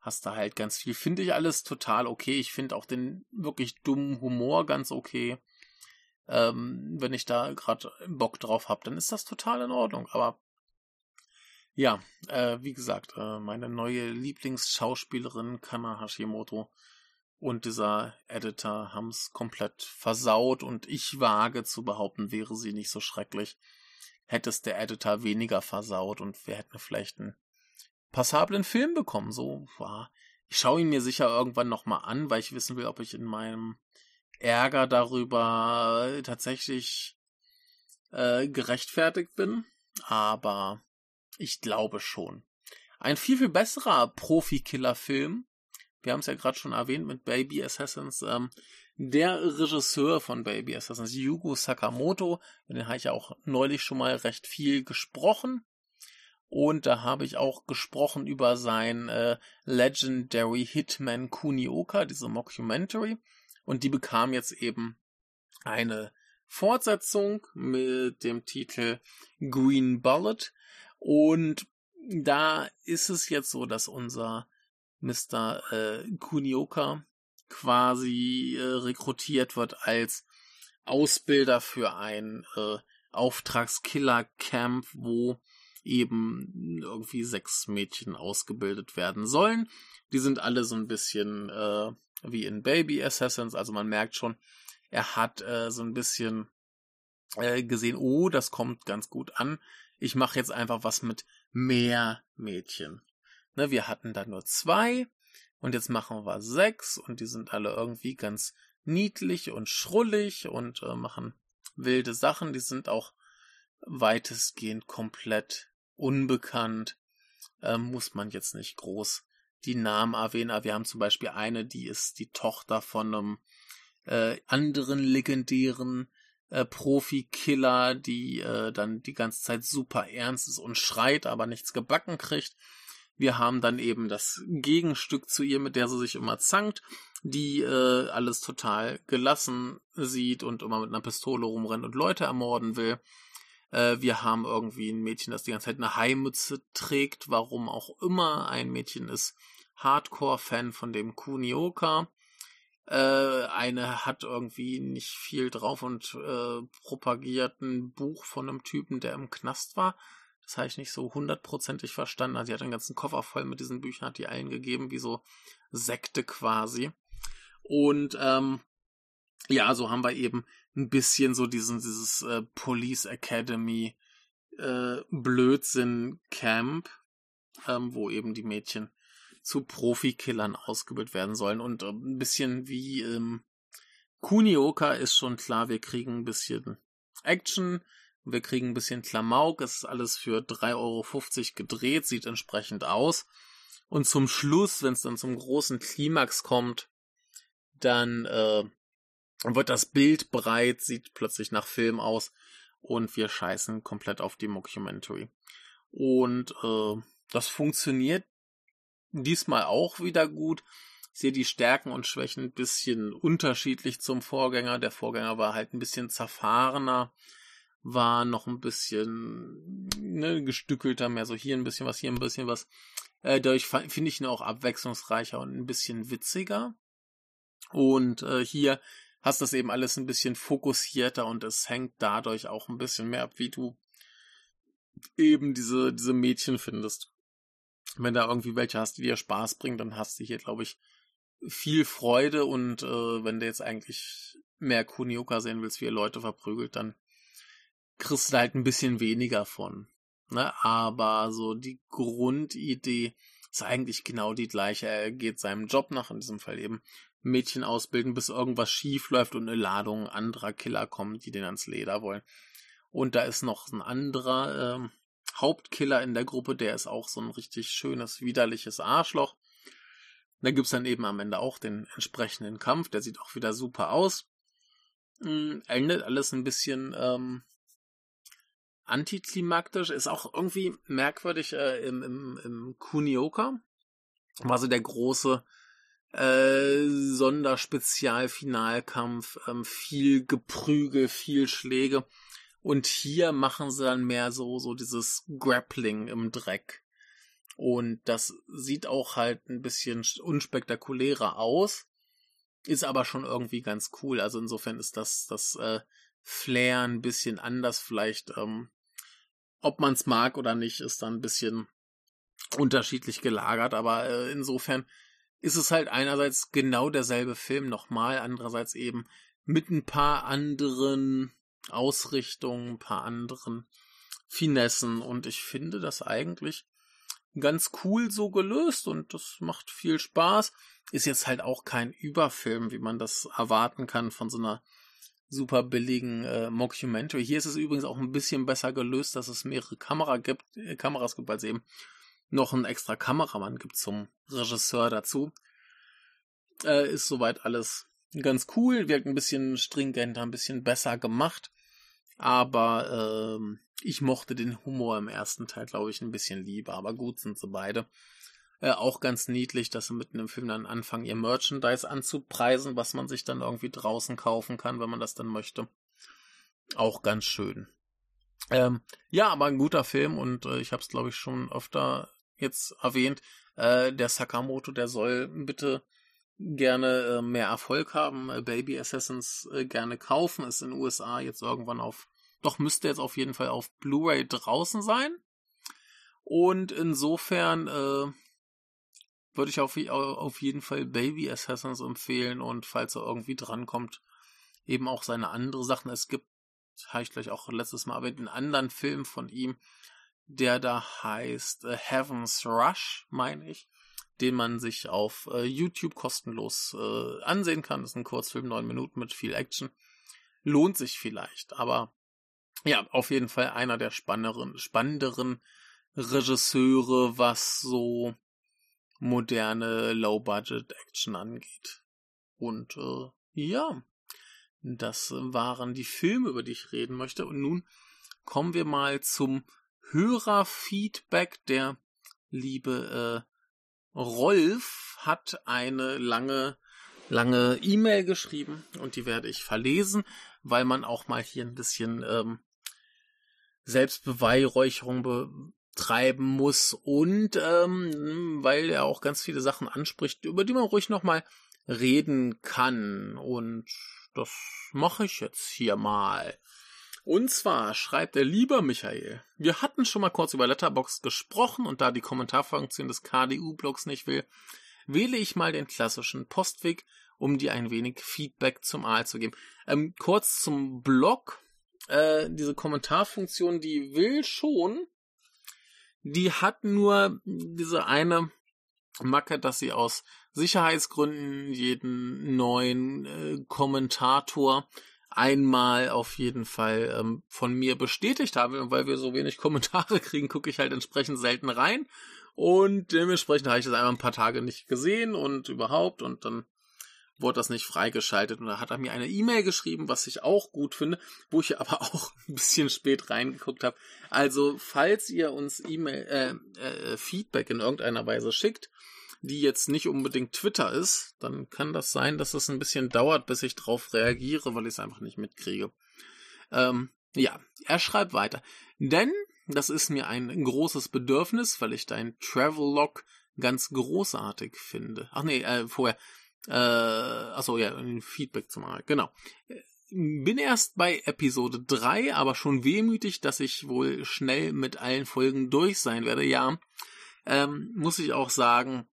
Hast du halt ganz viel. Finde ich alles total okay. Ich finde auch den wirklich dummen Humor ganz okay. Ähm, wenn ich da gerade Bock drauf habe, dann ist das total in Ordnung. Aber ja, äh, wie gesagt, äh, meine neue Lieblingsschauspielerin Kana Hashimoto und dieser Editor haben's komplett versaut und ich wage zu behaupten, wäre sie nicht so schrecklich, hätte es der Editor weniger versaut und wir hätten vielleicht einen passablen Film bekommen. So war. Ich schaue ihn mir sicher irgendwann nochmal an, weil ich wissen will, ob ich in meinem Ärger darüber tatsächlich äh, gerechtfertigt bin. Aber ich glaube schon. Ein viel, viel besserer Profi-Killer-Film wir haben es ja gerade schon erwähnt mit Baby Assassins, ähm, der Regisseur von Baby Assassins, Yugo Sakamoto, mit dem habe ich ja auch neulich schon mal recht viel gesprochen. Und da habe ich auch gesprochen über sein äh, Legendary Hitman Kunioka, diese Mockumentary. Und die bekam jetzt eben eine Fortsetzung mit dem Titel Green Bullet. Und da ist es jetzt so, dass unser Mr. Äh, Kunioka quasi äh, rekrutiert wird als Ausbilder für ein äh, Auftragskiller-Camp, wo eben irgendwie sechs Mädchen ausgebildet werden sollen. Die sind alle so ein bisschen äh, wie in Baby Assassins, also man merkt schon, er hat äh, so ein bisschen äh, gesehen, oh, das kommt ganz gut an. Ich mache jetzt einfach was mit mehr Mädchen. Ne, wir hatten da nur zwei und jetzt machen wir sechs und die sind alle irgendwie ganz niedlich und schrullig und äh, machen wilde Sachen. Die sind auch weitestgehend komplett unbekannt. Ähm, muss man jetzt nicht groß die Namen erwähnen. wir haben zum Beispiel eine, die ist die Tochter von einem äh, anderen legendären äh, Profi-Killer, die äh, dann die ganze Zeit super ernst ist und schreit, aber nichts gebacken kriegt. Wir haben dann eben das Gegenstück zu ihr, mit der sie sich immer zankt, die äh, alles total gelassen sieht und immer mit einer Pistole rumrennt und Leute ermorden will. Äh, wir haben irgendwie ein Mädchen, das die ganze Zeit eine Haimütze trägt, warum auch immer. Ein Mädchen ist Hardcore-Fan von dem Kunioka. Äh, eine hat irgendwie nicht viel drauf und äh, propagiert ein Buch von einem Typen, der im Knast war. Das habe ich nicht so hundertprozentig verstanden. Also sie hat einen ganzen Koffer voll mit diesen Büchern, hat die allen gegeben, wie so Sekte quasi. Und ähm, ja, so haben wir eben ein bisschen so diesen, dieses äh, Police Academy äh, Blödsinn Camp, ähm, wo eben die Mädchen zu Profikillern ausgebildet werden sollen. Und äh, ein bisschen wie ähm, Kunioka ist schon klar, wir kriegen ein bisschen Action, wir kriegen ein bisschen Klamauk. Es ist alles für 3,50 Euro gedreht, sieht entsprechend aus. Und zum Schluss, wenn es dann zum großen Klimax kommt, dann äh, wird das Bild breit, sieht plötzlich nach Film aus und wir scheißen komplett auf die Mockumentary. Und äh, das funktioniert diesmal auch wieder gut. Ich sehe die Stärken und Schwächen ein bisschen unterschiedlich zum Vorgänger. Der Vorgänger war halt ein bisschen zerfahrener war noch ein bisschen ne, gestückelter, mehr so hier ein bisschen was, hier ein bisschen was. Äh, dadurch finde ich ihn auch abwechslungsreicher und ein bisschen witziger. Und äh, hier hast das eben alles ein bisschen fokussierter und es hängt dadurch auch ein bisschen mehr ab, wie du eben diese, diese Mädchen findest. Wenn da irgendwie welche hast, die dir Spaß bringen, dann hast du hier, glaube ich, viel Freude und äh, wenn du jetzt eigentlich mehr Kunioka sehen willst, wie er Leute verprügelt, dann kriegst du halt ein bisschen weniger von. Ne? Aber so die Grundidee ist eigentlich genau die gleiche. Er geht seinem Job nach, in diesem Fall eben Mädchen ausbilden, bis irgendwas schief läuft und eine Ladung anderer Killer kommt, die den ans Leder wollen. Und da ist noch ein anderer ähm, Hauptkiller in der Gruppe, der ist auch so ein richtig schönes, widerliches Arschloch. Da gibt's dann eben am Ende auch den entsprechenden Kampf, der sieht auch wieder super aus. Ähm, endet alles ein bisschen ähm, antiklimaktisch, ist auch irgendwie merkwürdig äh, im, im, im Kunioka. War so der große äh, Sonderspezialfinalkampf, ähm, viel Geprügel, viel Schläge. Und hier machen sie dann mehr so, so dieses Grappling im Dreck. Und das sieht auch halt ein bisschen unspektakulärer aus, ist aber schon irgendwie ganz cool. Also insofern ist das, das äh, Flair ein bisschen anders. Vielleicht, ähm, ob man es mag oder nicht, ist dann ein bisschen unterschiedlich gelagert. Aber äh, insofern ist es halt einerseits genau derselbe Film nochmal, andererseits eben mit ein paar anderen Ausrichtungen, ein paar anderen Finessen. Und ich finde das eigentlich ganz cool so gelöst und das macht viel Spaß. Ist jetzt halt auch kein Überfilm, wie man das erwarten kann von so einer super billigen äh, Mockumentary. Hier ist es übrigens auch ein bisschen besser gelöst, dass es mehrere Kamera gibt, äh, Kameras gibt, als eben noch einen extra Kameramann gibt zum Regisseur dazu. Äh, ist soweit alles ganz cool, wirkt ein bisschen stringenter, ein bisschen besser gemacht. Aber ähm, ich mochte den Humor im ersten Teil, glaube ich, ein bisschen lieber. Aber gut sind sie beide. Äh, auch ganz niedlich, dass sie mitten im Film dann anfangen, ihr Merchandise anzupreisen, was man sich dann irgendwie draußen kaufen kann, wenn man das dann möchte. Auch ganz schön. Ähm, ja, aber ein guter Film und äh, ich habe es, glaube ich, schon öfter jetzt erwähnt. Äh, der Sakamoto, der soll bitte gerne äh, mehr Erfolg haben. Äh, Baby Assassins äh, gerne kaufen. Ist in den USA jetzt irgendwann auf doch müsste jetzt auf jeden Fall auf Blu-ray draußen sein. Und insofern äh, würde ich auf, auf jeden Fall Baby Assassins empfehlen und falls er irgendwie drankommt, eben auch seine andere Sachen. Es gibt, habe ich gleich auch letztes Mal erwähnt, einen anderen Film von ihm, der da heißt äh, Heaven's Rush, meine ich, den man sich auf äh, YouTube kostenlos äh, ansehen kann. Das ist ein Kurzfilm, neun Minuten mit viel Action. Lohnt sich vielleicht, aber ja, auf jeden Fall einer der spannenderen, spannenderen Regisseure, was so moderne Low-Budget-Action angeht. Und äh, ja, das waren die Filme, über die ich reden möchte. Und nun kommen wir mal zum Hörerfeedback. Der liebe äh, Rolf hat eine lange, lange E-Mail geschrieben und die werde ich verlesen, weil man auch mal hier ein bisschen ähm, Selbstbeweihräucherung betreiben muss und ähm, weil er auch ganz viele Sachen anspricht, über die man ruhig nochmal reden kann. Und das mache ich jetzt hier mal. Und zwar schreibt der lieber Michael, wir hatten schon mal kurz über Letterbox gesprochen und da die Kommentarfunktion des KDU-Blogs nicht will, wähle ich mal den klassischen Postweg, um dir ein wenig Feedback zum Aal zu geben. Ähm, kurz zum Blog äh, diese Kommentarfunktion, die will schon, die hat nur diese eine Macke, dass sie aus Sicherheitsgründen jeden neuen äh, Kommentator einmal auf jeden Fall ähm, von mir bestätigt habe. Und weil wir so wenig *laughs* Kommentare kriegen, gucke ich halt entsprechend selten rein. Und dementsprechend habe ich das einmal ein paar Tage nicht gesehen und überhaupt. Und dann wurde das nicht freigeschaltet und da hat er mir eine E-Mail geschrieben, was ich auch gut finde, wo ich *laughs* aber auch ein bisschen spät reingeguckt habe. Also, falls ihr uns E-Mail äh, äh, Feedback in irgendeiner Weise schickt, die jetzt nicht unbedingt Twitter ist, dann kann das sein, dass es ein bisschen dauert, bis ich drauf reagiere, weil ich es einfach nicht mitkriege. Ähm, ja, er schreibt weiter. Denn das ist mir ein großes Bedürfnis, weil ich dein Travel-Log ganz großartig finde. Ach nee, äh, vorher. Äh, achso, ja, Feedback zum Mal. Genau. Bin erst bei Episode 3, aber schon wehmütig, dass ich wohl schnell mit allen Folgen durch sein werde. Ja, ähm, muss ich auch sagen,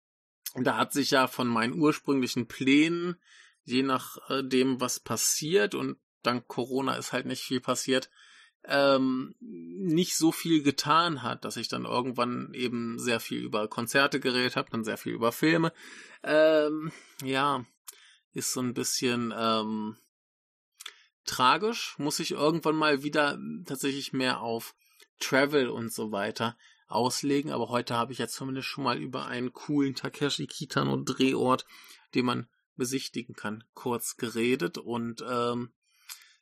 da hat sich ja von meinen ursprünglichen Plänen, je nachdem, was passiert, und dank Corona ist halt nicht viel passiert, ähm, nicht so viel getan hat, dass ich dann irgendwann eben sehr viel über Konzerte geredet habe, dann sehr viel über Filme. Ähm, ja, ist so ein bisschen ähm, tragisch. Muss ich irgendwann mal wieder tatsächlich mehr auf Travel und so weiter auslegen. Aber heute habe ich ja zumindest schon mal über einen coolen Takeshi Kitano Drehort, den man besichtigen kann, kurz geredet und ähm,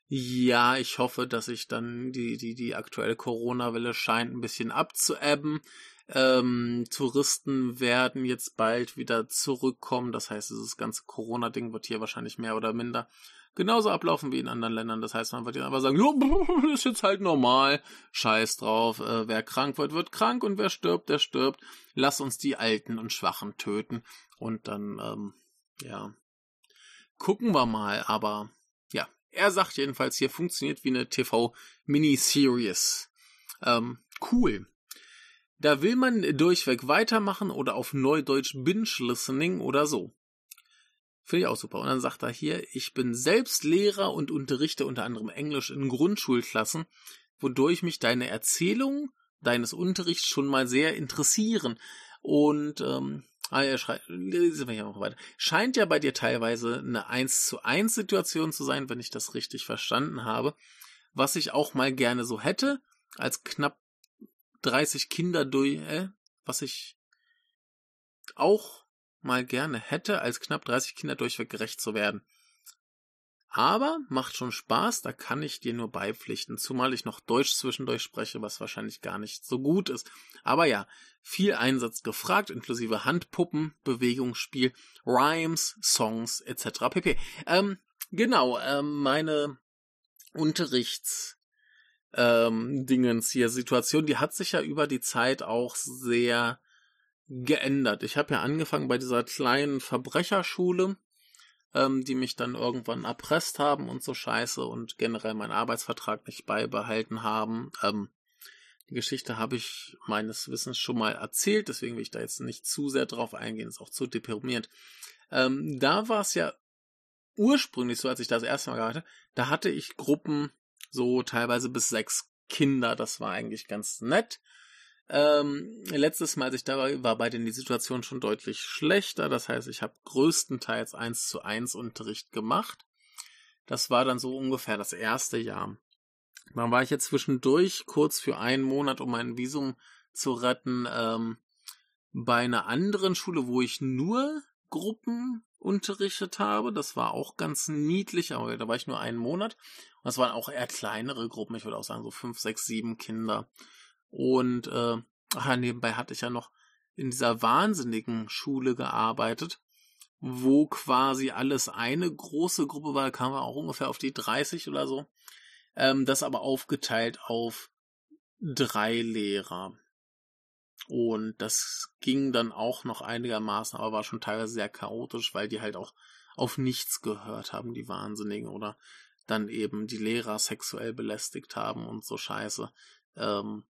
Ja, ich hoffe, dass sich dann die, die, die aktuelle Corona-Welle scheint ein bisschen abzuebben. Ähm, Touristen werden jetzt bald wieder zurückkommen. Das heißt, dieses ganze Corona-Ding wird hier wahrscheinlich mehr oder minder genauso ablaufen wie in anderen Ländern. Das heißt, man wird einfach sagen, jo, *laughs* ist jetzt halt normal, scheiß drauf, äh, wer krank wird, wird krank und wer stirbt, der stirbt. Lass uns die Alten und Schwachen töten. Und dann, ähm, ja, gucken wir mal. Aber ja, er sagt jedenfalls, hier funktioniert wie eine TV-Miniseries. Ähm, cool. Da will man durchweg weitermachen oder auf Neudeutsch Binge-Listening oder so. Finde ich auch super. Und dann sagt er hier, ich bin selbst Lehrer und unterrichte unter anderem Englisch in Grundschulklassen, wodurch mich deine Erzählung deines Unterrichts schon mal sehr interessieren. Und ähm, ah, er schreibt, lesen wir hier noch weiter. Scheint ja bei dir teilweise eine 1 zu 1 Situation zu sein, wenn ich das richtig verstanden habe. Was ich auch mal gerne so hätte, als knapp 30 Kinder durch, äh, was ich auch mal gerne hätte, als knapp 30 Kinder durchweg gerecht zu werden. Aber macht schon Spaß, da kann ich dir nur beipflichten, zumal ich noch Deutsch zwischendurch spreche, was wahrscheinlich gar nicht so gut ist. Aber ja, viel Einsatz gefragt, inklusive Handpuppen, Bewegungsspiel, Rhymes, Songs etc. pp. Ähm, genau, ähm, meine Unterrichts ähm, Dingens hier Situation, die hat sich ja über die Zeit auch sehr geändert. Ich habe ja angefangen bei dieser kleinen Verbrecherschule, ähm, die mich dann irgendwann erpresst haben und so scheiße und generell meinen Arbeitsvertrag nicht beibehalten haben. Ähm, die Geschichte habe ich meines Wissens schon mal erzählt, deswegen will ich da jetzt nicht zu sehr drauf eingehen, ist auch zu deprimierend. Ähm, da war es ja ursprünglich so, als ich das erste Mal hatte, da hatte ich Gruppen so teilweise bis sechs Kinder, das war eigentlich ganz nett. Ähm, letztes Mal, als ich da war, war bei denen die Situation schon deutlich schlechter. Das heißt, ich habe größtenteils eins zu eins Unterricht gemacht. Das war dann so ungefähr das erste Jahr. Dann war ich jetzt zwischendurch kurz für einen Monat, um mein Visum zu retten, ähm, bei einer anderen Schule, wo ich nur Gruppen unterrichtet habe. Das war auch ganz niedlich, aber da war ich nur einen Monat. Und das waren auch eher kleinere Gruppen. Ich würde auch sagen so fünf, sechs, sieben Kinder. Und äh, ach, nebenbei hatte ich ja noch in dieser wahnsinnigen Schule gearbeitet, wo quasi alles eine große Gruppe war, kamen wir auch ungefähr auf die 30 oder so. Ähm, das aber aufgeteilt auf drei Lehrer. Und das ging dann auch noch einigermaßen, aber war schon teilweise sehr chaotisch, weil die halt auch auf nichts gehört haben, die Wahnsinnigen, oder dann eben die Lehrer sexuell belästigt haben und so Scheiße. Ähm,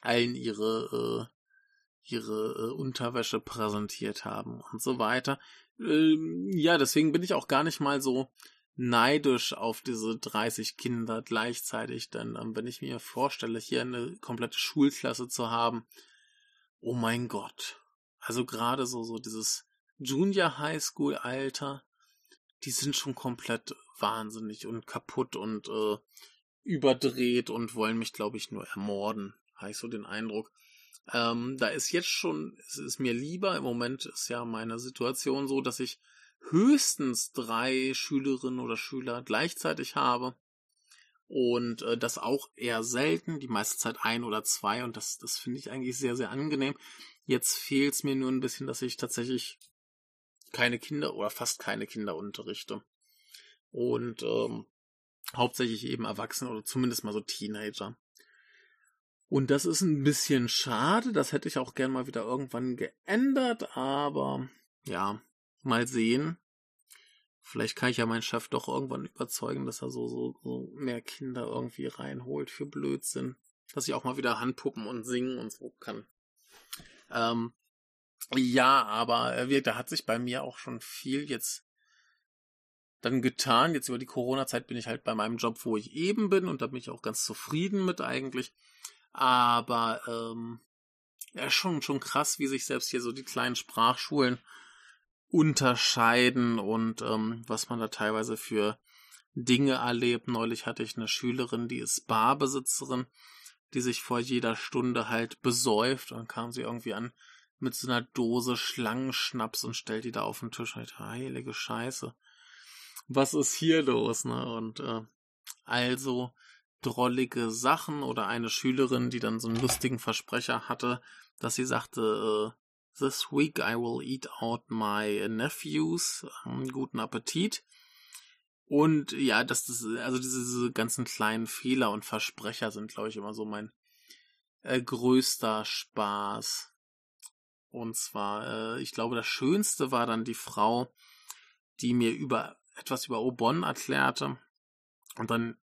allen ihre, äh, ihre äh, Unterwäsche präsentiert haben und so weiter. Ähm, ja, deswegen bin ich auch gar nicht mal so neidisch auf diese 30 Kinder gleichzeitig, denn ähm, wenn ich mir vorstelle, hier eine komplette Schulklasse zu haben, oh mein Gott. Also gerade so, so dieses Junior High School Alter, die sind schon komplett wahnsinnig und kaputt und äh, überdreht und wollen mich, glaube ich, nur ermorden habe ich so den Eindruck. Ähm, da ist jetzt schon, es ist mir lieber, im Moment ist ja meine Situation so, dass ich höchstens drei Schülerinnen oder Schüler gleichzeitig habe. Und äh, das auch eher selten, die meiste Zeit ein oder zwei. Und das, das finde ich eigentlich sehr, sehr angenehm. Jetzt fehlt es mir nur ein bisschen, dass ich tatsächlich keine Kinder oder fast keine Kinder unterrichte. Und ähm, hauptsächlich eben Erwachsene oder zumindest mal so Teenager. Und das ist ein bisschen schade. Das hätte ich auch gern mal wieder irgendwann geändert, aber ja, mal sehen. Vielleicht kann ich ja meinen Chef doch irgendwann überzeugen, dass er so, so, so mehr Kinder irgendwie reinholt für Blödsinn. Dass ich auch mal wieder Handpuppen und singen und so kann. Ähm, ja, aber äh, da hat sich bei mir auch schon viel jetzt dann getan. Jetzt über die Corona-Zeit bin ich halt bei meinem Job, wo ich eben bin und da bin ich auch ganz zufrieden mit eigentlich. Aber ähm, ja, schon, schon krass, wie sich selbst hier so die kleinen Sprachschulen unterscheiden und ähm, was man da teilweise für Dinge erlebt. Neulich hatte ich eine Schülerin, die ist Barbesitzerin, die sich vor jeder Stunde halt besäuft und kam sie irgendwie an mit so einer Dose Schlangenschnaps und stellt die da auf den Tisch. Ich, heilige Scheiße. Was ist hier los, ne? Und äh, Also drollige Sachen oder eine Schülerin, die dann so einen lustigen Versprecher hatte, dass sie sagte, äh, This week I will eat out my nephews. Ähm, guten Appetit. Und ja, dass das, also diese, diese ganzen kleinen Fehler und Versprecher sind, glaube ich, immer so mein äh, größter Spaß. Und zwar, äh, ich glaube, das Schönste war dann die Frau, die mir über etwas über Obon erklärte und dann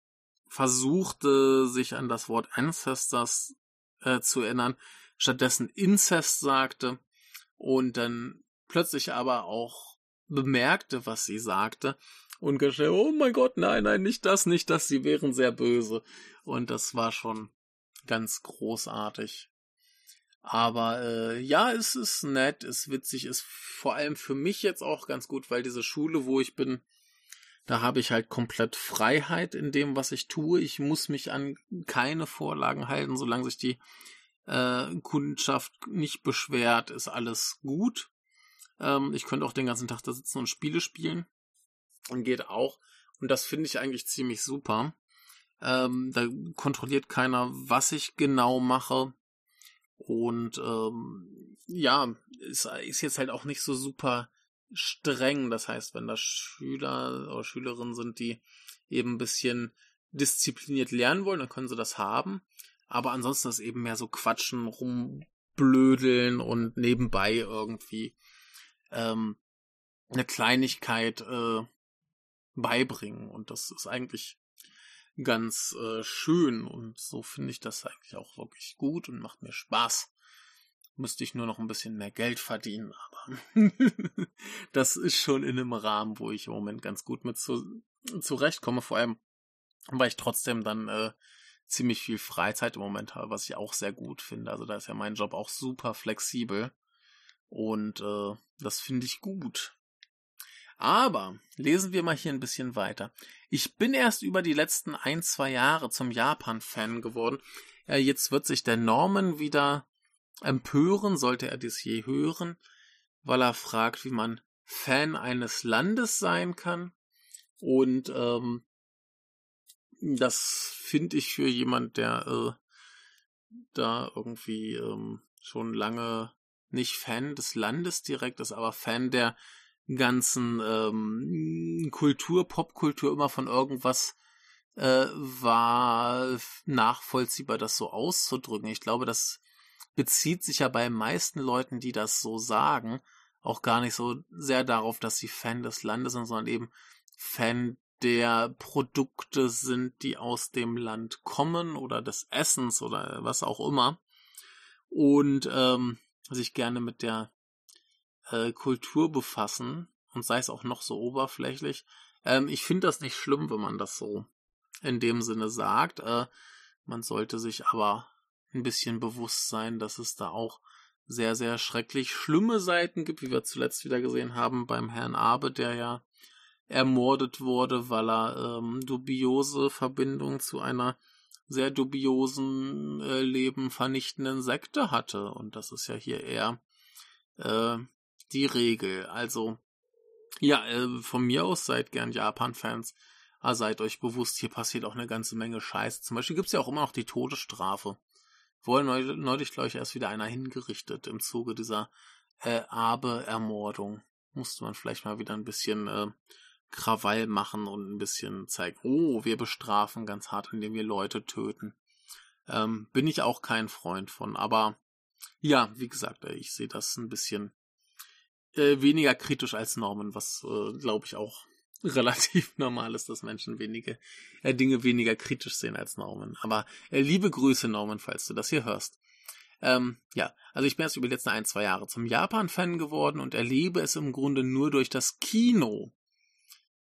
versuchte, sich an das Wort Ancestors äh, zu erinnern, stattdessen Incest sagte und dann plötzlich aber auch bemerkte, was sie sagte und geschah, oh mein Gott, nein, nein, nicht das, nicht das, sie wären sehr böse. Und das war schon ganz großartig. Aber äh, ja, es ist nett, ist witzig, ist vor allem für mich jetzt auch ganz gut, weil diese Schule, wo ich bin, da habe ich halt komplett Freiheit in dem, was ich tue. Ich muss mich an keine Vorlagen halten, solange sich die äh, Kundschaft nicht beschwert, ist alles gut. Ähm, ich könnte auch den ganzen Tag da sitzen und Spiele spielen. Und geht auch. Und das finde ich eigentlich ziemlich super. Ähm, da kontrolliert keiner, was ich genau mache. Und ähm, ja, ist, ist jetzt halt auch nicht so super streng. Das heißt, wenn da Schüler oder Schülerinnen sind, die eben ein bisschen diszipliniert lernen wollen, dann können sie das haben. Aber ansonsten ist eben mehr so Quatschen, rumblödeln und nebenbei irgendwie ähm, eine Kleinigkeit äh, beibringen. Und das ist eigentlich ganz äh, schön und so finde ich das eigentlich auch wirklich gut und macht mir Spaß. Müsste ich nur noch ein bisschen mehr Geld verdienen, aber *laughs* das ist schon in einem Rahmen, wo ich im Moment ganz gut mit zu, zurechtkomme, vor allem, weil ich trotzdem dann äh, ziemlich viel Freizeit im Moment habe, was ich auch sehr gut finde. Also da ist ja mein Job auch super flexibel und äh, das finde ich gut. Aber lesen wir mal hier ein bisschen weiter. Ich bin erst über die letzten ein, zwei Jahre zum Japan-Fan geworden. Ja, jetzt wird sich der Norman wieder empören, sollte er dies je hören, weil er fragt, wie man Fan eines Landes sein kann. Und ähm, das finde ich für jemand, der äh, da irgendwie ähm, schon lange nicht Fan des Landes direkt ist, aber Fan der ganzen ähm, Kultur, Popkultur immer von irgendwas äh, war nachvollziehbar, das so auszudrücken. Ich glaube, das bezieht sich ja bei meisten Leuten, die das so sagen, auch gar nicht so sehr darauf, dass sie Fan des Landes sind, sondern eben Fan der Produkte sind, die aus dem Land kommen oder des Essens oder was auch immer. Und ähm, sich gerne mit der äh, Kultur befassen und sei es auch noch so oberflächlich. Ähm, ich finde das nicht schlimm, wenn man das so in dem Sinne sagt. Äh, man sollte sich aber ein bisschen bewusst sein, dass es da auch sehr, sehr schrecklich schlimme Seiten gibt, wie wir zuletzt wieder gesehen haben beim Herrn Abe, der ja ermordet wurde, weil er ähm, dubiose Verbindung zu einer sehr dubiosen, äh, Leben vernichtenden Sekte hatte. Und das ist ja hier eher äh, die Regel. Also, ja, äh, von mir aus seid gern Japan-Fans. Ah, seid euch bewusst, hier passiert auch eine ganze Menge Scheiß. Zum Beispiel gibt's ja auch immer noch die Todesstrafe. Wurde neulich, neulich glaube ich, erst wieder einer hingerichtet im Zuge dieser äh, Abe-Ermordung. Musste man vielleicht mal wieder ein bisschen äh, Krawall machen und ein bisschen zeigen, oh, wir bestrafen ganz hart, indem wir Leute töten. Ähm, bin ich auch kein Freund von, aber ja, wie gesagt, ich sehe das ein bisschen äh, weniger kritisch als Norman, was äh, glaube ich auch *laughs* relativ normal ist, dass Menschen wenige äh, Dinge weniger kritisch sehen als Norman. Aber äh, liebe Grüße, Norman, falls du das hier hörst. Ähm, ja, also ich bin jetzt über die letzten ein, zwei Jahre zum Japan-Fan geworden und erlebe es im Grunde nur durch das Kino,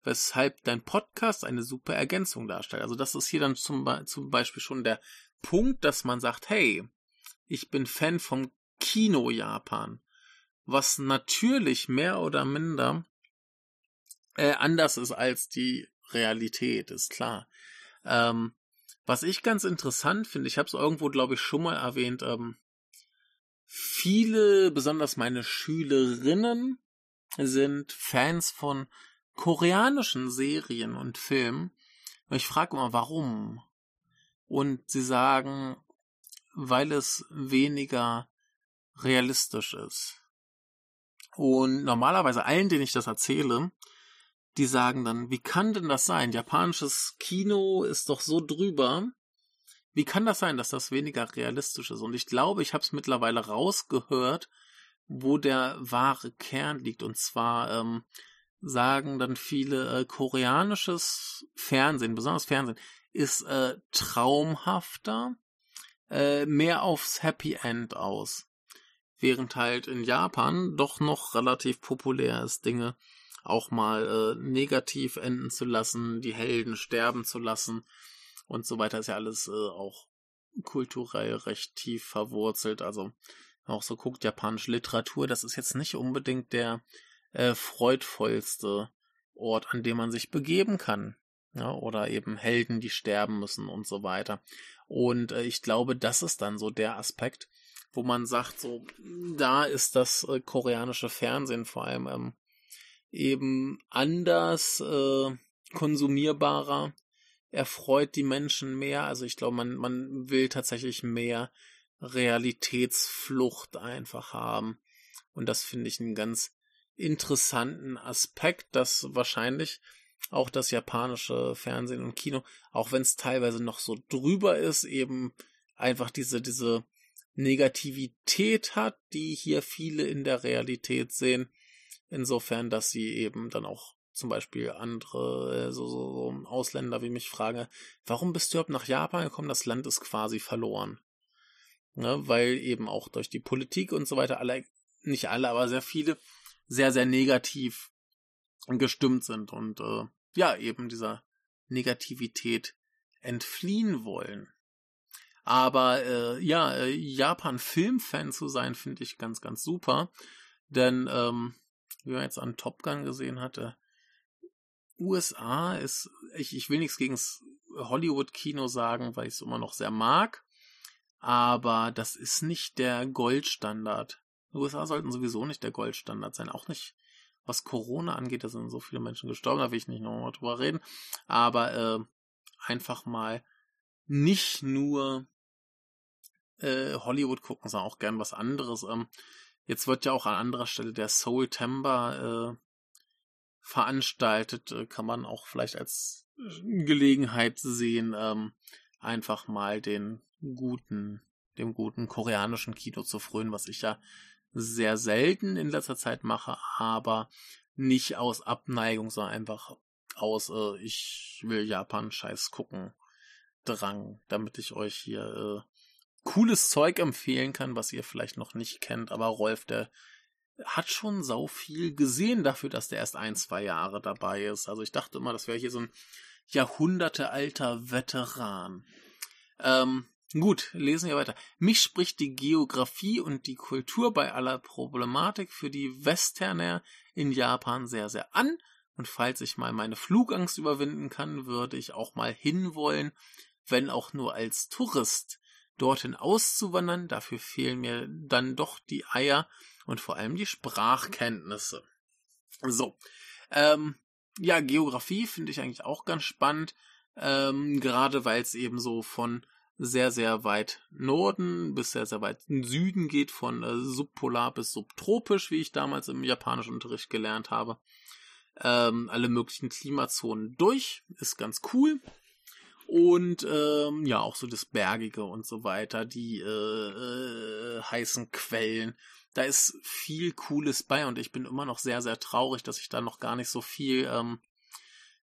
weshalb dein Podcast eine super Ergänzung darstellt. Also das ist hier dann zum, zum Beispiel schon der Punkt, dass man sagt, hey, ich bin Fan vom Kino Japan was natürlich mehr oder minder äh, anders ist als die Realität, ist klar. Ähm, was ich ganz interessant finde, ich habe es irgendwo, glaube ich, schon mal erwähnt, ähm, viele, besonders meine Schülerinnen, sind Fans von koreanischen Serien und Filmen, Und ich frage immer, warum? Und sie sagen, weil es weniger realistisch ist. Und normalerweise allen, denen ich das erzähle, die sagen dann, wie kann denn das sein? Japanisches Kino ist doch so drüber. Wie kann das sein, dass das weniger realistisch ist? Und ich glaube, ich habe es mittlerweile rausgehört, wo der wahre Kern liegt. Und zwar ähm, sagen dann viele, äh, koreanisches Fernsehen, besonders Fernsehen, ist äh, traumhafter, äh, mehr aufs Happy End aus. Während halt in Japan doch noch relativ populär ist, Dinge auch mal äh, negativ enden zu lassen, die Helden sterben zu lassen und so weiter ist ja alles äh, auch kulturell recht tief verwurzelt. Also auch so guckt japanische Literatur, das ist jetzt nicht unbedingt der äh, freudvollste Ort, an dem man sich begeben kann. Ja, oder eben Helden, die sterben müssen und so weiter. Und äh, ich glaube, das ist dann so der Aspekt, wo man sagt, so, da ist das äh, koreanische Fernsehen vor allem ähm, eben anders äh, konsumierbarer, erfreut die Menschen mehr. Also ich glaube, man, man will tatsächlich mehr Realitätsflucht einfach haben. Und das finde ich einen ganz interessanten Aspekt, dass wahrscheinlich auch das japanische Fernsehen und Kino, auch wenn es teilweise noch so drüber ist, eben einfach diese, diese Negativität hat, die hier viele in der Realität sehen. Insofern, dass sie eben dann auch zum Beispiel andere, äh, so, so, so Ausländer wie mich fragen, warum bist du überhaupt nach Japan gekommen? Das Land ist quasi verloren. Ne, weil eben auch durch die Politik und so weiter alle, nicht alle, aber sehr viele, sehr, sehr negativ gestimmt sind und äh, ja, eben dieser Negativität entfliehen wollen. Aber äh, ja, äh, Japan-Filmfan zu sein, finde ich ganz, ganz super. Denn, ähm, wie man jetzt an Top Gun gesehen hatte, USA ist, ich, ich will nichts gegen Hollywood-Kino sagen, weil ich es immer noch sehr mag, aber das ist nicht der Goldstandard. USA sollten sowieso nicht der Goldstandard sein, auch nicht was Corona angeht, da sind so viele Menschen gestorben, da will ich nicht nochmal drüber reden, aber äh, einfach mal nicht nur äh, Hollywood gucken, sondern auch gern was anderes. Ähm, jetzt wird ja auch an anderer Stelle der Soul Timber äh, veranstaltet, äh, kann man auch vielleicht als Gelegenheit sehen, ähm, einfach mal den guten, dem guten koreanischen Kino zu frönen, was ich ja sehr selten in letzter Zeit mache, aber nicht aus Abneigung, sondern einfach aus, äh, ich will Japan-Scheiß gucken, Drang, damit ich euch hier äh, cooles Zeug empfehlen kann, was ihr vielleicht noch nicht kennt, aber Rolf, der hat schon sau viel gesehen dafür, dass der erst ein, zwei Jahre dabei ist. Also ich dachte immer, das wäre hier so ein jahrhundertealter Veteran. Ähm, gut, lesen wir weiter. Mich spricht die Geografie und die Kultur bei aller Problematik für die Westerner in Japan sehr, sehr an. Und falls ich mal meine Flugangst überwinden kann, würde ich auch mal hinwollen, wenn auch nur als Tourist dorthin auszuwandern. Dafür fehlen mir dann doch die Eier und vor allem die Sprachkenntnisse. So. Ähm, ja, Geografie finde ich eigentlich auch ganz spannend, ähm, gerade weil es eben so von sehr, sehr weit Norden bis sehr, sehr weit Süden geht, von äh, subpolar bis subtropisch, wie ich damals im japanischen Unterricht gelernt habe. Ähm, alle möglichen Klimazonen durch, ist ganz cool. Und ähm, ja, auch so das Bergige und so weiter, die äh, äh, heißen Quellen da ist viel Cooles bei und ich bin immer noch sehr, sehr traurig, dass ich da noch gar nicht so viel ähm,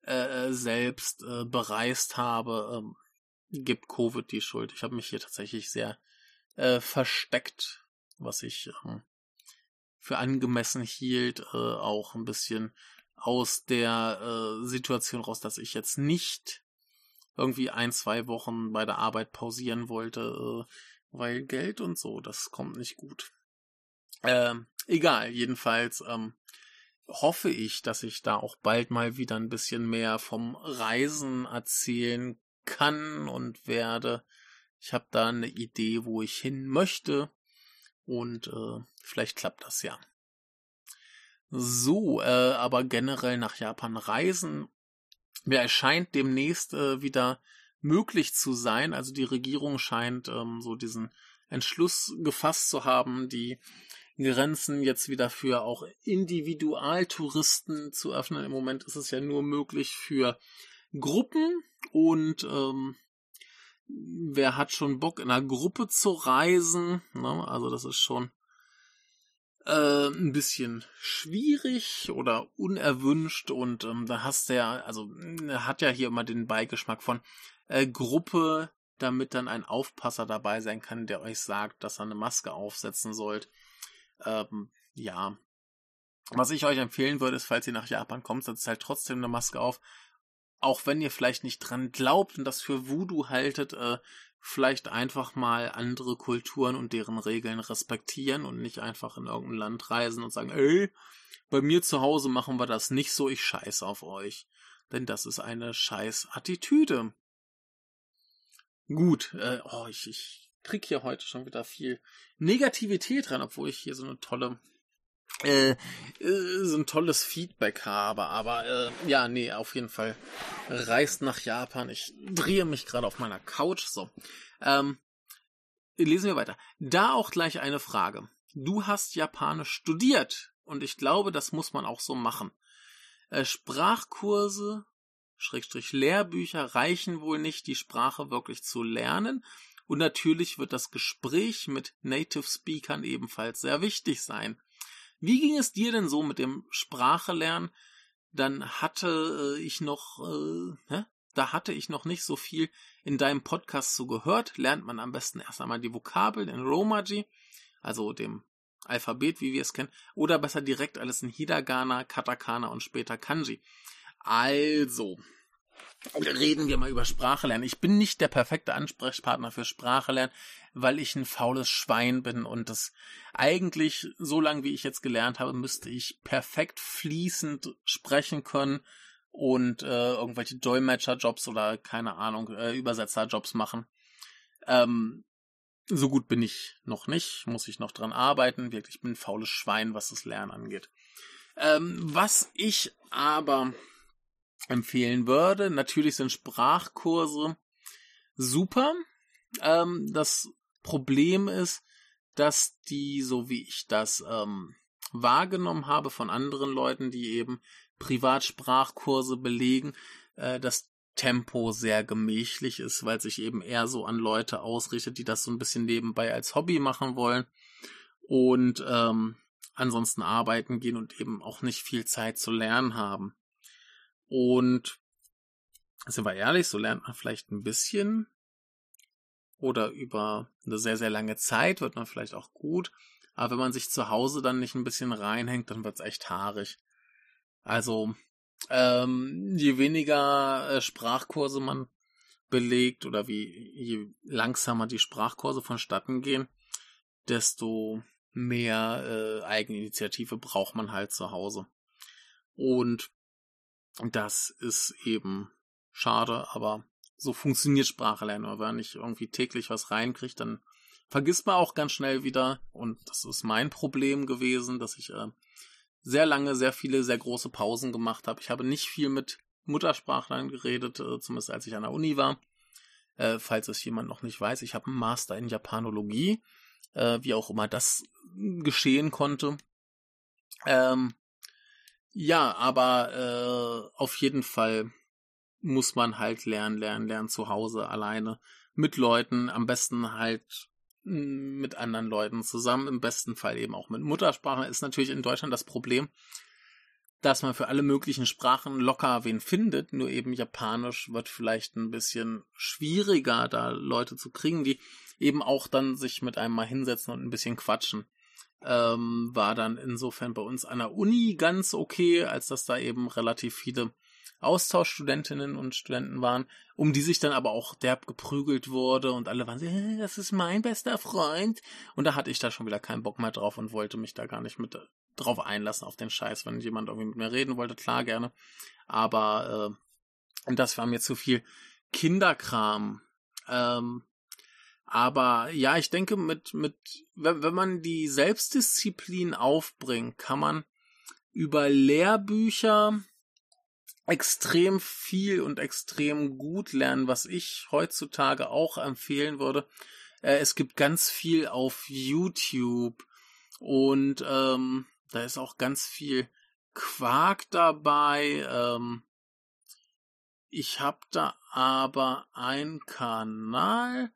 äh, selbst äh, bereist habe. Ähm, gibt Covid die Schuld. Ich habe mich hier tatsächlich sehr äh, versteckt, was ich ähm, für angemessen hielt, äh, auch ein bisschen aus der äh, Situation raus, dass ich jetzt nicht irgendwie ein, zwei Wochen bei der Arbeit pausieren wollte, äh, weil Geld und so, das kommt nicht gut. Ähm, egal, jedenfalls ähm, hoffe ich, dass ich da auch bald mal wieder ein bisschen mehr vom Reisen erzählen kann und werde. Ich habe da eine Idee, wo ich hin möchte und äh, vielleicht klappt das ja. So, äh, aber generell nach Japan reisen Ja, es scheint demnächst äh, wieder möglich zu sein. Also die Regierung scheint ähm, so diesen Entschluss gefasst zu haben, die Grenzen jetzt wieder für auch Individualtouristen zu öffnen. Im Moment ist es ja nur möglich für Gruppen und ähm, wer hat schon Bock in einer Gruppe zu reisen? Ne? Also das ist schon äh, ein bisschen schwierig oder unerwünscht und ähm, da hast du ja, also hat ja hier immer den Beigeschmack von äh, Gruppe, damit dann ein Aufpasser dabei sein kann, der euch sagt, dass er eine Maske aufsetzen sollt. Ähm, ja. Was ich euch empfehlen würde, ist, falls ihr nach Japan kommt, setzt halt trotzdem eine Maske auf. Auch wenn ihr vielleicht nicht dran glaubt und das für Voodoo haltet, äh, vielleicht einfach mal andere Kulturen und deren Regeln respektieren und nicht einfach in irgendein Land reisen und sagen, ey, bei mir zu Hause machen wir das nicht so, ich scheiße auf euch. Denn das ist eine scheiß Attitüde. Gut, äh, oh, ich, ich krieg hier heute schon wieder viel Negativität dran, obwohl ich hier so eine tolle äh, äh, so ein tolles Feedback habe, aber äh, ja, nee, auf jeden Fall reist nach Japan. Ich drehe mich gerade auf meiner Couch. So, ähm, lesen wir weiter. Da auch gleich eine Frage. Du hast Japanisch studiert und ich glaube, das muss man auch so machen. Äh, Sprachkurse, Schrägstrich Lehrbücher reichen wohl nicht, die Sprache wirklich zu lernen. Und natürlich wird das Gespräch mit Native Speakern ebenfalls sehr wichtig sein. Wie ging es dir denn so mit dem Sprachelernen? Dann hatte äh, ich noch, äh, hä? da hatte ich noch nicht so viel in deinem Podcast so gehört. Lernt man am besten erst einmal die Vokabeln in Romaji, also dem Alphabet, wie wir es kennen, oder besser direkt alles in Hiragana, Katakana und später Kanji. Also, reden wir mal über Sprache lernen. Ich bin nicht der perfekte Ansprechpartner für Sprache lernen, weil ich ein faules Schwein bin und das eigentlich, so lange wie ich jetzt gelernt habe, müsste ich perfekt fließend sprechen können und äh, irgendwelche Dolmetscherjobs oder keine Ahnung, äh, Übersetzerjobs machen. Ähm, so gut bin ich noch nicht, muss ich noch dran arbeiten. Wirklich, ich bin ein faules Schwein, was das Lernen angeht. Ähm, was ich aber empfehlen würde. Natürlich sind Sprachkurse super. Ähm, das Problem ist, dass die, so wie ich das ähm, wahrgenommen habe von anderen Leuten, die eben Privatsprachkurse belegen, äh, das Tempo sehr gemächlich ist, weil sich eben eher so an Leute ausrichtet, die das so ein bisschen nebenbei als Hobby machen wollen und ähm, ansonsten arbeiten gehen und eben auch nicht viel Zeit zu lernen haben. Und sind wir ehrlich, so lernt man vielleicht ein bisschen oder über eine sehr, sehr lange Zeit wird man vielleicht auch gut. Aber wenn man sich zu Hause dann nicht ein bisschen reinhängt, dann wird's echt haarig. Also, ähm, je weniger äh, Sprachkurse man belegt oder wie je langsamer die Sprachkurse vonstatten gehen, desto mehr äh, Eigeninitiative braucht man halt zu Hause. Und das ist eben schade, aber so funktioniert Sprache lernen. Wenn man nicht irgendwie täglich was reinkriegt, dann vergisst man auch ganz schnell wieder. Und das ist mein Problem gewesen, dass ich äh, sehr lange, sehr viele, sehr große Pausen gemacht habe. Ich habe nicht viel mit Muttersprachlern geredet, äh, zumindest als ich an der Uni war. Äh, falls es jemand noch nicht weiß, ich habe einen Master in Japanologie, äh, wie auch immer das geschehen konnte. Ähm, ja, aber äh, auf jeden Fall muss man halt lernen, lernen, lernen zu Hause alleine mit Leuten, am besten halt hm, mit anderen Leuten zusammen, im besten Fall eben auch mit Muttersprache. Ist natürlich in Deutschland das Problem, dass man für alle möglichen Sprachen locker wen findet, nur eben Japanisch wird vielleicht ein bisschen schwieriger, da Leute zu kriegen, die eben auch dann sich mit einem mal hinsetzen und ein bisschen quatschen ähm, war dann insofern bei uns an der Uni ganz okay, als dass da eben relativ viele Austauschstudentinnen und Studenten waren, um die sich dann aber auch derb geprügelt wurde und alle waren so, äh, das ist mein bester Freund. Und da hatte ich da schon wieder keinen Bock mehr drauf und wollte mich da gar nicht mit drauf einlassen auf den Scheiß. Wenn jemand irgendwie mit mir reden wollte, klar gerne. Aber äh, das war mir zu viel Kinderkram. Ähm, aber ja, ich denke, mit, mit, wenn, wenn man die Selbstdisziplin aufbringt, kann man über Lehrbücher extrem viel und extrem gut lernen, was ich heutzutage auch empfehlen würde. Äh, es gibt ganz viel auf YouTube und ähm, da ist auch ganz viel Quark dabei. Ähm, ich habe da aber einen Kanal,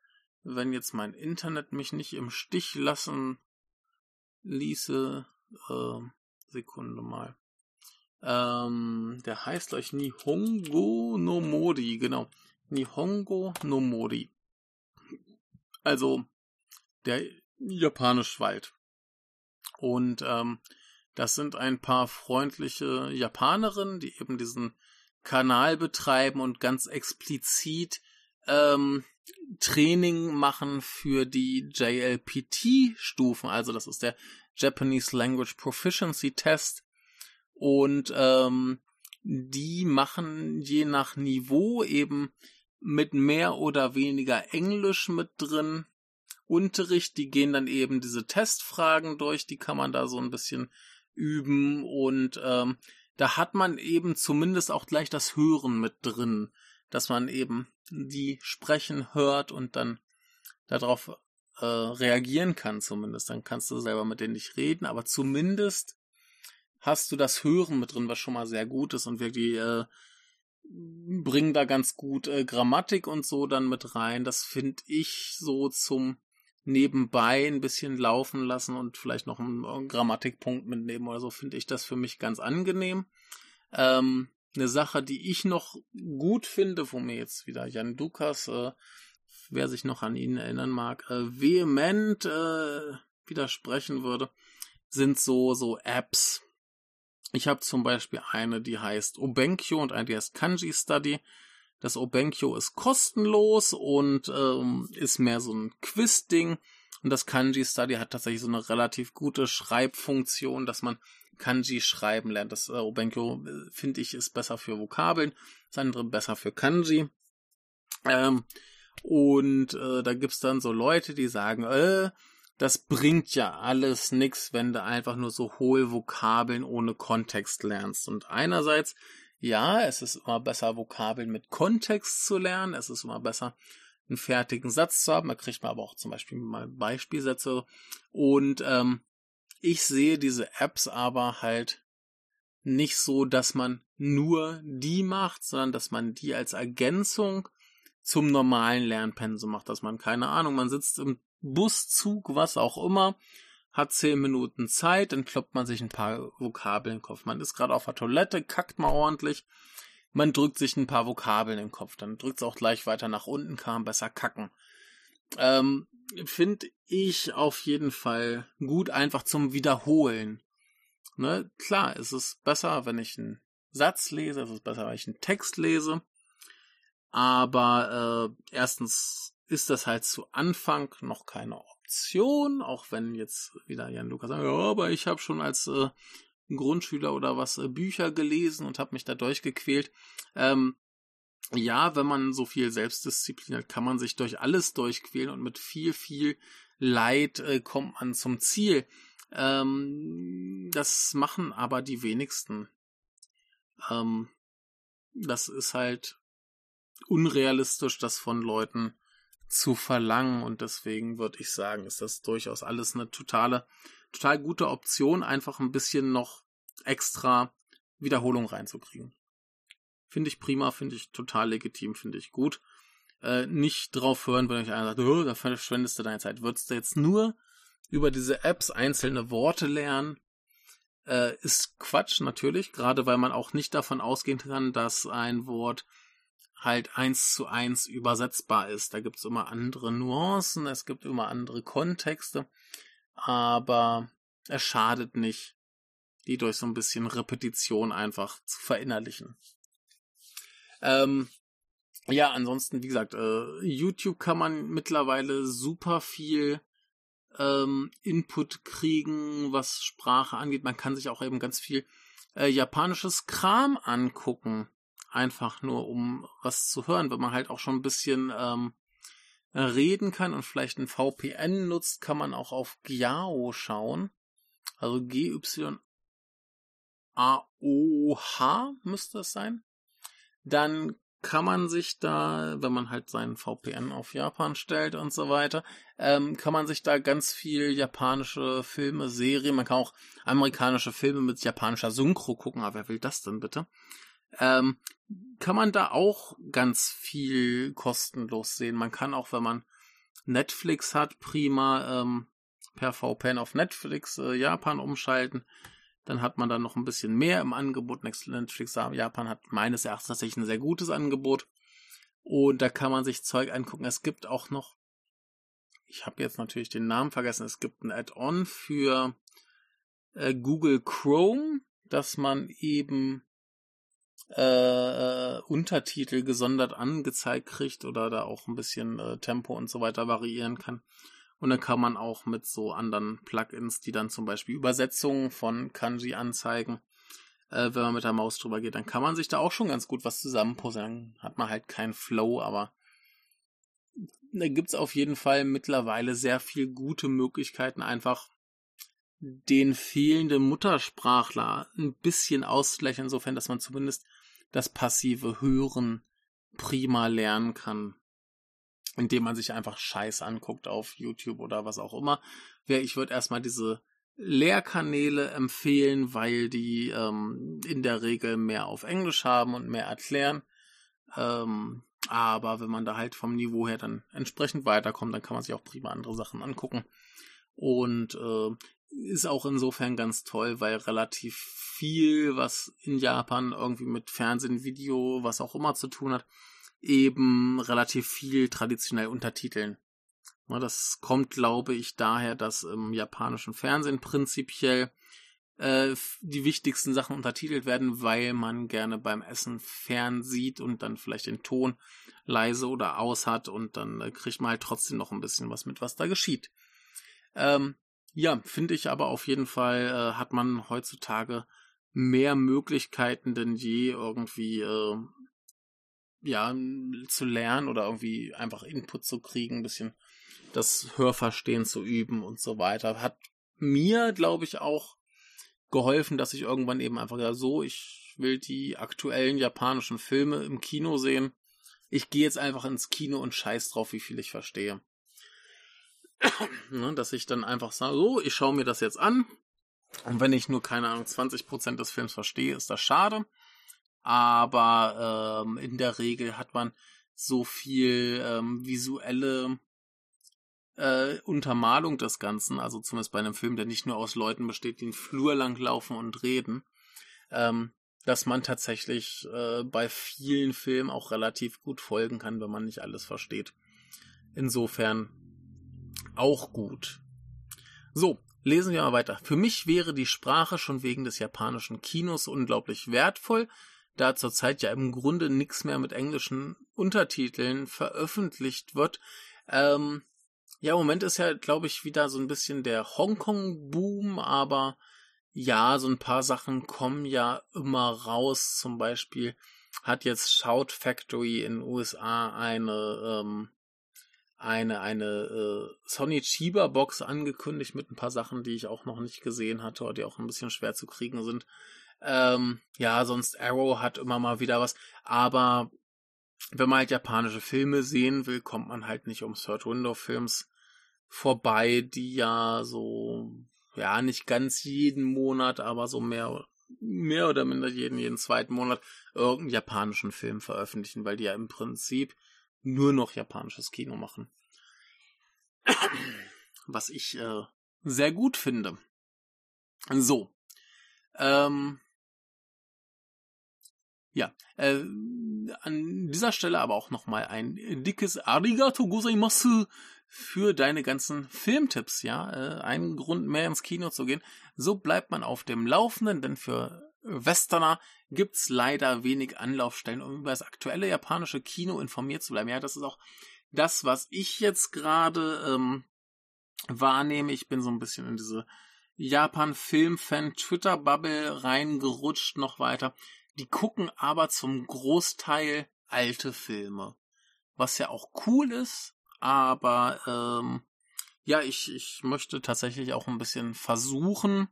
wenn jetzt mein Internet mich nicht im Stich lassen ließe. Äh, Sekunde mal. Ähm, der heißt euch Nihongo no Mori, genau. Nihongo no Mori. Also der japanische Wald. Und ähm, das sind ein paar freundliche Japanerinnen, die eben diesen Kanal betreiben und ganz explizit ähm, Training machen für die JLPT-Stufen. Also das ist der Japanese Language Proficiency Test. Und ähm, die machen je nach Niveau eben mit mehr oder weniger Englisch mit drin Unterricht. Die gehen dann eben diese Testfragen durch, die kann man da so ein bisschen üben und ähm, da hat man eben zumindest auch gleich das Hören mit drin, dass man eben die sprechen hört und dann darauf äh, reagieren kann zumindest. Dann kannst du selber mit denen nicht reden, aber zumindest hast du das Hören mit drin, was schon mal sehr gut ist und wirklich äh, bringen da ganz gut äh, Grammatik und so dann mit rein. Das finde ich so zum nebenbei ein bisschen laufen lassen und vielleicht noch einen, einen Grammatikpunkt mitnehmen oder so, finde ich das für mich ganz angenehm. Ähm, eine Sache, die ich noch gut finde, wo mir jetzt wieder Jan Dukas, äh, wer sich noch an ihn erinnern mag, äh, vehement äh, widersprechen würde, sind so so Apps, ich habe zum Beispiel eine, die heißt Obenkyo und eine, die heißt Kanji Study. Das Obenkyo ist kostenlos und ähm, ist mehr so ein Quiz-Ding. Und das Kanji Study hat tatsächlich so eine relativ gute Schreibfunktion, dass man Kanji schreiben lernt. Das äh, Obenkyo, äh, finde ich, ist besser für Vokabeln, das andere besser für Kanji. Ähm, und äh, da gibt's dann so Leute, die sagen, äh, das bringt ja alles nix, wenn du einfach nur so hohe Vokabeln ohne Kontext lernst. Und einerseits, ja, es ist immer besser, Vokabeln mit Kontext zu lernen. Es ist immer besser, einen fertigen Satz zu haben. Da kriegt man aber auch zum Beispiel mal Beispielsätze. Und ähm, ich sehe diese Apps aber halt nicht so, dass man nur die macht, sondern dass man die als Ergänzung zum normalen Lernpensum macht, dass man keine Ahnung, man sitzt im Bus, Zug, was auch immer, hat zehn Minuten Zeit, dann kloppt man sich ein paar Vokabeln den Kopf. Man ist gerade auf der Toilette, kackt mal ordentlich, man drückt sich ein paar Vokabeln den Kopf, dann drückt es auch gleich weiter nach unten, kann man besser kacken. Ähm, Finde ich auf jeden Fall gut, einfach zum Wiederholen. Ne? Klar, es ist besser, wenn ich einen Satz lese, es ist besser, wenn ich einen Text lese. Aber äh, erstens ist das halt zu Anfang noch keine Option, auch wenn jetzt wieder Jan Lukas sagt, ja, aber ich habe schon als äh, Grundschüler oder was äh, Bücher gelesen und habe mich da durchgequält. Ähm, ja, wenn man so viel Selbstdisziplin hat, kann man sich durch alles durchquälen und mit viel, viel Leid äh, kommt man zum Ziel. Ähm, das machen aber die wenigsten. Ähm, das ist halt unrealistisch, das von Leuten zu verlangen und deswegen würde ich sagen, ist das durchaus alles eine totale, total gute Option, einfach ein bisschen noch extra Wiederholung reinzukriegen. Finde ich prima, finde ich total legitim, finde ich gut. Äh, nicht drauf hören, wenn euch einer sagt, oh, da verschwendest du deine Zeit. Würdest du jetzt nur über diese Apps einzelne Worte lernen, äh, ist Quatsch natürlich, gerade weil man auch nicht davon ausgehen kann, dass ein Wort halt eins zu eins übersetzbar ist. Da gibt's immer andere Nuancen, es gibt immer andere Kontexte, aber es schadet nicht, die durch so ein bisschen Repetition einfach zu verinnerlichen. Ähm, ja, ansonsten, wie gesagt, äh, YouTube kann man mittlerweile super viel ähm, Input kriegen, was Sprache angeht. Man kann sich auch eben ganz viel äh, japanisches Kram angucken einfach nur um was zu hören, wenn man halt auch schon ein bisschen ähm, reden kann und vielleicht ein VPN nutzt, kann man auch auf Gyao schauen. Also G-Y-A-O-H müsste es sein. dann kann man sich da, wenn man halt seinen VPN auf Japan stellt und so weiter, ähm, kann man sich da ganz viel japanische Filme, Serien, man kann auch amerikanische Filme mit japanischer Synchro gucken, aber wer will das denn bitte? Ähm, kann man da auch ganz viel kostenlos sehen. Man kann auch, wenn man Netflix hat, prima ähm, per VPN auf Netflix äh, Japan umschalten. Dann hat man dann noch ein bisschen mehr im Angebot. Netflix Japan hat meines Erachtens tatsächlich ein sehr gutes Angebot. Und da kann man sich Zeug angucken. Es gibt auch noch, ich habe jetzt natürlich den Namen vergessen, es gibt ein Add-on für äh, Google Chrome, dass man eben äh, äh, Untertitel gesondert angezeigt kriegt oder da auch ein bisschen äh, Tempo und so weiter variieren kann. Und dann kann man auch mit so anderen Plugins, die dann zum Beispiel Übersetzungen von Kanji anzeigen, äh, wenn man mit der Maus drüber geht, dann kann man sich da auch schon ganz gut was zusammenpuzzeln. Hat man halt keinen Flow, aber da gibt's auf jeden Fall mittlerweile sehr viel gute Möglichkeiten, einfach den fehlenden Muttersprachler ein bisschen auszugleichen, insofern, dass man zumindest das passive Hören prima lernen kann indem man sich einfach Scheiß anguckt auf YouTube oder was auch immer. Ich würde erstmal diese Lehrkanäle empfehlen, weil die ähm, in der Regel mehr auf Englisch haben und mehr erklären. Ähm, aber wenn man da halt vom Niveau her dann entsprechend weiterkommt, dann kann man sich auch prima andere Sachen angucken. Und äh, ist auch insofern ganz toll, weil relativ viel, was in Japan irgendwie mit Fernsehen, Video, was auch immer zu tun hat, eben relativ viel traditionell untertiteln. Das kommt, glaube ich, daher, dass im japanischen Fernsehen prinzipiell äh, die wichtigsten Sachen untertitelt werden, weil man gerne beim Essen fern sieht und dann vielleicht den Ton leise oder aus hat und dann äh, kriegt man halt trotzdem noch ein bisschen was mit, was da geschieht. Ähm, ja, finde ich aber auf jeden Fall äh, hat man heutzutage mehr Möglichkeiten denn je irgendwie äh, ja, zu lernen oder irgendwie einfach Input zu kriegen, ein bisschen das Hörverstehen zu üben und so weiter. Hat mir, glaube ich, auch geholfen, dass ich irgendwann eben einfach gesagt, so, ich will die aktuellen japanischen Filme im Kino sehen. Ich gehe jetzt einfach ins Kino und scheiß drauf, wie viel ich verstehe. *coughs* ne, dass ich dann einfach sage, so, ich schaue mir das jetzt an. Und wenn ich nur, keine Ahnung, 20% des Films verstehe, ist das schade aber ähm, in der Regel hat man so viel ähm, visuelle äh, Untermalung des Ganzen, also zumindest bei einem Film, der nicht nur aus Leuten besteht, die den Flur lang laufen und reden, ähm, dass man tatsächlich äh, bei vielen Filmen auch relativ gut folgen kann, wenn man nicht alles versteht. Insofern auch gut. So, lesen wir mal weiter. Für mich wäre die Sprache schon wegen des japanischen Kinos unglaublich wertvoll, da zurzeit ja im Grunde nichts mehr mit englischen Untertiteln veröffentlicht wird. Ähm, ja, im Moment ist ja, glaube ich, wieder so ein bisschen der Hongkong-Boom, aber ja, so ein paar Sachen kommen ja immer raus. Zum Beispiel hat jetzt Shout Factory in den USA eine, ähm, eine, eine äh, Sony Chiba Box angekündigt mit ein paar Sachen, die ich auch noch nicht gesehen hatte oder die auch ein bisschen schwer zu kriegen sind. Ähm, ja, sonst Arrow hat immer mal wieder was. Aber wenn man halt japanische Filme sehen will, kommt man halt nicht um Third Window Films vorbei, die ja so, ja, nicht ganz jeden Monat, aber so mehr, mehr oder minder jeden, jeden zweiten Monat irgendeinen japanischen Film veröffentlichen, weil die ja im Prinzip nur noch japanisches Kino machen. Was ich äh, sehr gut finde. So. Ähm, ja, äh, an dieser Stelle aber auch nochmal ein dickes Arigato gozaimasu für deine ganzen Filmtipps, ja. Äh, ein Grund mehr ins Kino zu gehen. So bleibt man auf dem Laufenden, denn für Westerner gibt's leider wenig Anlaufstellen, um über das aktuelle japanische Kino informiert zu bleiben. Ja, das ist auch das, was ich jetzt gerade ähm, wahrnehme. Ich bin so ein bisschen in diese Japan-Film-Fan-Twitter-Bubble reingerutscht noch weiter. Die gucken aber zum Großteil alte Filme. Was ja auch cool ist, aber ähm, ja, ich, ich möchte tatsächlich auch ein bisschen versuchen,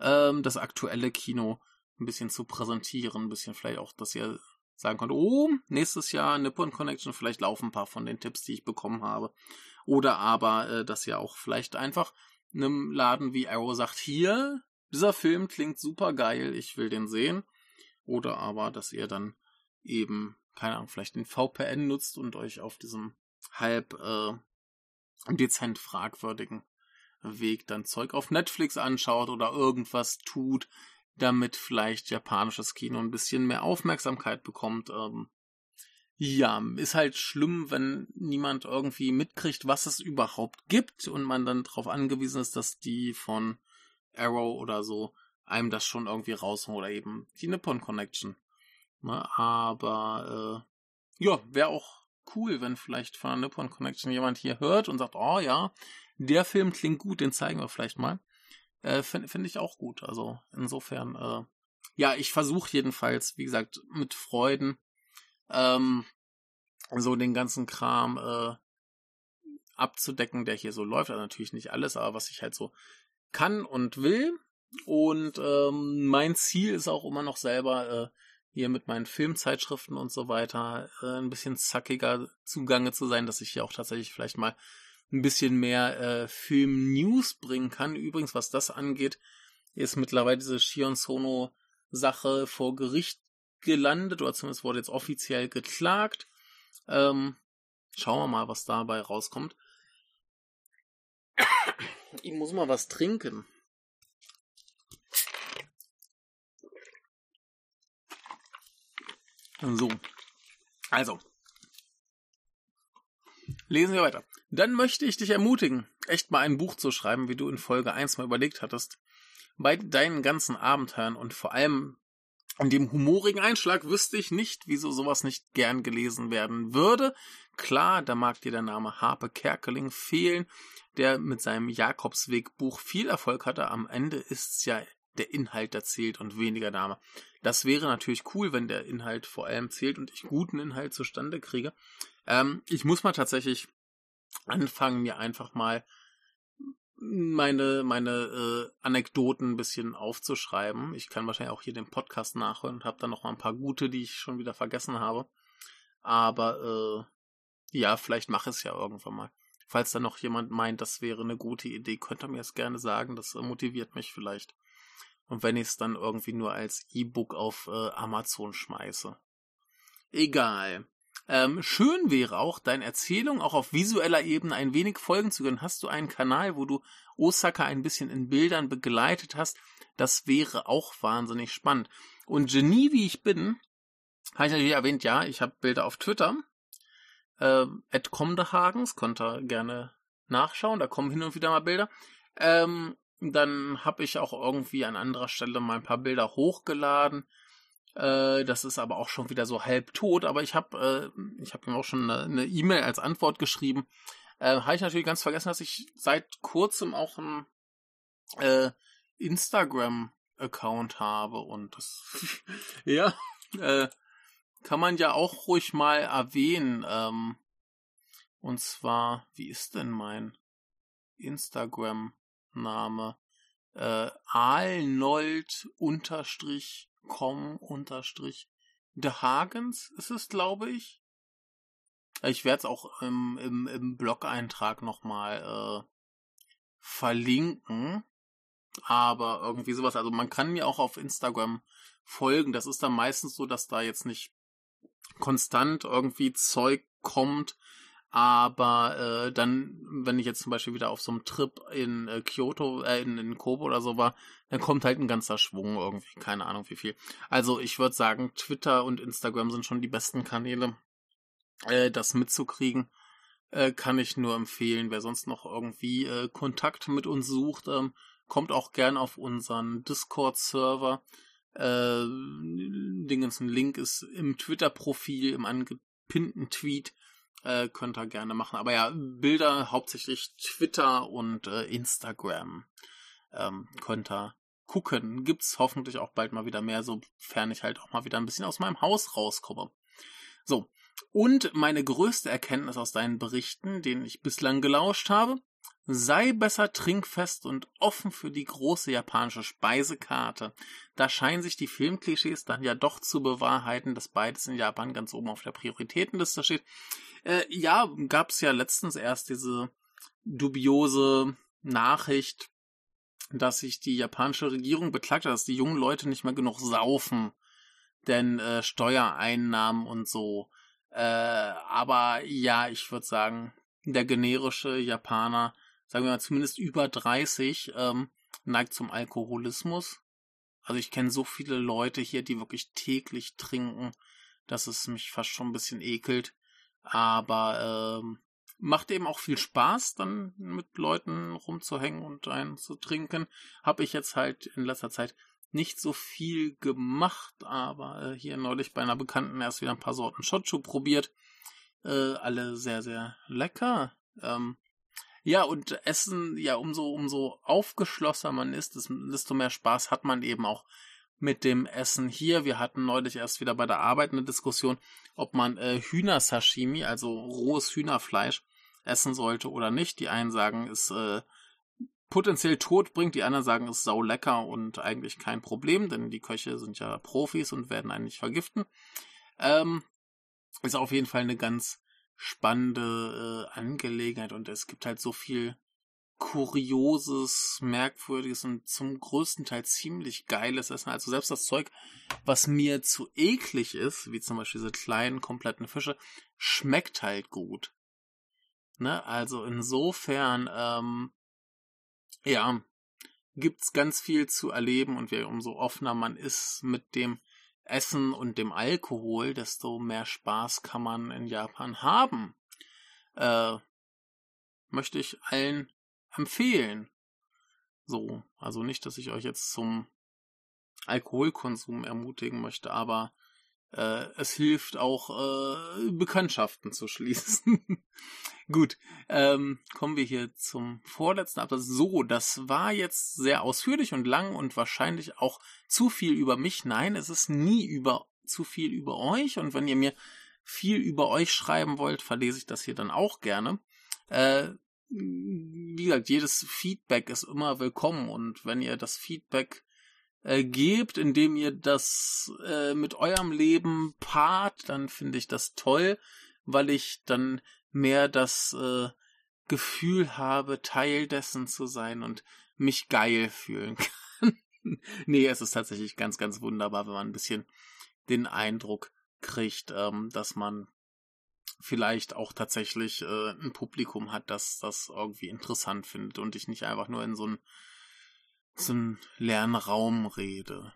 ähm, das aktuelle Kino ein bisschen zu präsentieren, ein bisschen vielleicht auch, dass ihr sagen konnte, oh, nächstes Jahr Nippon Connection, vielleicht laufen ein paar von den Tipps, die ich bekommen habe. Oder aber, äh, dass ihr auch vielleicht einfach einem Laden wie Arrow sagt, hier, dieser Film klingt super geil, ich will den sehen. Oder aber, dass ihr dann eben, keine Ahnung, vielleicht den VPN nutzt und euch auf diesem halb äh, dezent fragwürdigen Weg dann Zeug auf Netflix anschaut oder irgendwas tut, damit vielleicht japanisches Kino ein bisschen mehr Aufmerksamkeit bekommt. Ähm, ja, ist halt schlimm, wenn niemand irgendwie mitkriegt, was es überhaupt gibt und man dann darauf angewiesen ist, dass die von Arrow oder so einem das schon irgendwie rausholen oder eben die Nippon Connection. Ne, aber äh, ja, wäre auch cool, wenn vielleicht von der Nippon Connection jemand hier hört und sagt, oh ja, der Film klingt gut, den zeigen wir vielleicht mal. Äh, Finde find ich auch gut. Also insofern, äh, ja, ich versuche jedenfalls, wie gesagt, mit Freuden ähm, so den ganzen Kram äh, abzudecken, der hier so läuft. Also natürlich nicht alles, aber was ich halt so kann und will. Und ähm, mein Ziel ist auch immer noch selber äh, hier mit meinen Filmzeitschriften und so weiter äh, ein bisschen zackiger zugange zu sein, dass ich hier auch tatsächlich vielleicht mal ein bisschen mehr äh, Film-News bringen kann. Übrigens, was das angeht, ist mittlerweile diese Shion Sono Sache vor Gericht gelandet oder zumindest wurde jetzt offiziell geklagt. Ähm, schauen wir mal, was dabei rauskommt. Ich muss mal was trinken. So. Also. Lesen wir weiter. Dann möchte ich dich ermutigen, echt mal ein Buch zu schreiben, wie du in Folge 1 mal überlegt hattest. Bei deinen ganzen Abenteuern und vor allem an dem humorigen Einschlag wüsste ich nicht, wieso sowas nicht gern gelesen werden würde. Klar, da mag dir der Name Harpe Kerkeling fehlen, der mit seinem Jakobsweg-Buch viel Erfolg hatte. Am Ende ist's ja der Inhalt, der zählt und weniger Name. Das wäre natürlich cool, wenn der Inhalt vor allem zählt und ich guten Inhalt zustande kriege. Ähm, ich muss mal tatsächlich anfangen, mir einfach mal meine, meine äh, Anekdoten ein bisschen aufzuschreiben. Ich kann wahrscheinlich auch hier den Podcast nachhören und habe dann noch mal ein paar gute, die ich schon wieder vergessen habe. Aber äh, ja, vielleicht mache ich es ja irgendwann mal. Falls da noch jemand meint, das wäre eine gute Idee, könnt ihr mir das gerne sagen. Das äh, motiviert mich vielleicht. Und wenn ich es dann irgendwie nur als E-Book auf äh, Amazon schmeiße. Egal. Ähm, schön wäre auch, deine Erzählung auch auf visueller Ebene ein wenig folgen zu können. Hast du einen Kanal, wo du Osaka ein bisschen in Bildern begleitet hast? Das wäre auch wahnsinnig spannend. Und Genie, wie ich bin, habe ich natürlich erwähnt, ja, ich habe Bilder auf Twitter. Äh, at Comdehagens, könnt ihr gerne nachschauen, da kommen hin und wieder mal Bilder. Ähm, dann habe ich auch irgendwie an anderer Stelle mal ein paar Bilder hochgeladen. Äh, das ist aber auch schon wieder so halb tot. Aber ich habe äh, ich habe ihm auch schon eine E-Mail e als Antwort geschrieben. Äh, habe ich natürlich ganz vergessen, dass ich seit kurzem auch ein äh, Instagram-Account habe und das *laughs* ja äh, kann man ja auch ruhig mal erwähnen. Ähm, und zwar, wie ist denn mein Instagram-Name? Äh, Alnold unterstrich com unterstrich The Hagens ist es, glaube ich. Ich werde es auch im, im, im Blog-Eintrag nochmal äh, verlinken. Aber irgendwie sowas. Also man kann mir auch auf Instagram folgen. Das ist dann meistens so, dass da jetzt nicht konstant irgendwie Zeug kommt, aber äh, dann, wenn ich jetzt zum Beispiel wieder auf so einem Trip in äh, Kyoto, äh, in, in Kobe oder so war, dann kommt halt ein ganzer Schwung irgendwie, keine Ahnung wie viel. Also ich würde sagen, Twitter und Instagram sind schon die besten Kanäle, äh, das mitzukriegen. Äh, kann ich nur empfehlen. Wer sonst noch irgendwie äh, Kontakt mit uns sucht, ähm, kommt auch gern auf unseren Discord-Server. Äh, Dingens, ein Link ist im Twitter-Profil, im angepinnten Tweet äh, könnt ihr gerne machen. Aber ja, Bilder hauptsächlich Twitter und äh, Instagram ähm, könnt ihr gucken. Gibt's hoffentlich auch bald mal wieder mehr, sofern ich halt auch mal wieder ein bisschen aus meinem Haus rauskomme. So. Und meine größte Erkenntnis aus deinen Berichten, denen ich bislang gelauscht habe, sei besser trinkfest und offen für die große japanische Speisekarte. Da scheinen sich die Filmklischees dann ja doch zu bewahrheiten, dass beides in Japan ganz oben auf der Prioritätenliste steht. Äh, ja, gab's ja letztens erst diese dubiose Nachricht, dass sich die japanische Regierung beklagt hat, dass die jungen Leute nicht mehr genug saufen, denn äh, Steuereinnahmen und so. Äh, aber ja, ich würde sagen, der generische Japaner, sagen wir mal zumindest über 30, ähm, neigt zum Alkoholismus. Also ich kenne so viele Leute hier, die wirklich täglich trinken, dass es mich fast schon ein bisschen ekelt. Aber ähm, macht eben auch viel Spaß, dann mit Leuten rumzuhängen und einen zu trinken. Habe ich jetzt halt in letzter Zeit nicht so viel gemacht, aber äh, hier neulich bei einer Bekannten erst wieder ein paar Sorten Shochu probiert. Äh, alle sehr, sehr lecker. Ähm, ja, und Essen, ja, umso, umso aufgeschlossener man ist, desto mehr Spaß hat man eben auch mit dem Essen hier. Wir hatten neulich erst wieder bei der Arbeit eine Diskussion, ob man äh, Hühner-Sashimi, also rohes Hühnerfleisch, essen sollte oder nicht. Die einen sagen, es äh, potenziell tot bringt, die anderen sagen, es ist sau lecker und eigentlich kein Problem, denn die Köche sind ja Profis und werden einen nicht vergiften. Ähm, ist auf jeden Fall eine ganz spannende äh, Angelegenheit und es gibt halt so viel kurioses, merkwürdiges und zum größten Teil ziemlich geiles Essen. Also selbst das Zeug, was mir zu eklig ist, wie zum Beispiel diese kleinen, kompletten Fische, schmeckt halt gut. Ne? Also insofern, ähm, ja, gibt's ganz viel zu erleben und je umso offener man ist mit dem Essen und dem Alkohol, desto mehr Spaß kann man in Japan haben. Äh, möchte ich allen empfehlen. So, also nicht, dass ich euch jetzt zum Alkoholkonsum ermutigen möchte, aber äh, es hilft auch, äh, Bekanntschaften zu schließen. *laughs* Gut, ähm, kommen wir hier zum vorletzten Absatz. So, das war jetzt sehr ausführlich und lang und wahrscheinlich auch zu viel über mich. Nein, es ist nie über zu viel über euch und wenn ihr mir viel über euch schreiben wollt, verlese ich das hier dann auch gerne. Äh, wie gesagt, jedes Feedback ist immer willkommen und wenn ihr das Feedback äh, gebt, indem ihr das äh, mit eurem Leben paart, dann finde ich das toll, weil ich dann mehr das äh, Gefühl habe, Teil dessen zu sein und mich geil fühlen *laughs* kann. nee, es ist tatsächlich ganz, ganz wunderbar, wenn man ein bisschen den Eindruck kriegt, ähm, dass man vielleicht auch tatsächlich äh, ein Publikum hat, das das irgendwie interessant findet und ich nicht einfach nur in so einen einen leeren Raum rede.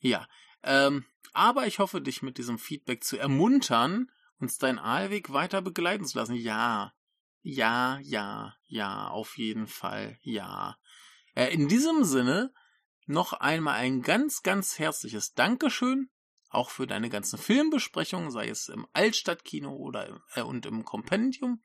Ja, ähm, aber ich hoffe, dich mit diesem Feedback zu ermuntern, uns deinen Aalweg weiter begleiten zu lassen. Ja, ja, ja, ja, auf jeden Fall, ja. Äh, in diesem Sinne noch einmal ein ganz, ganz herzliches Dankeschön auch für deine ganzen Filmbesprechungen, sei es im Altstadtkino oder äh, und im Kompendium.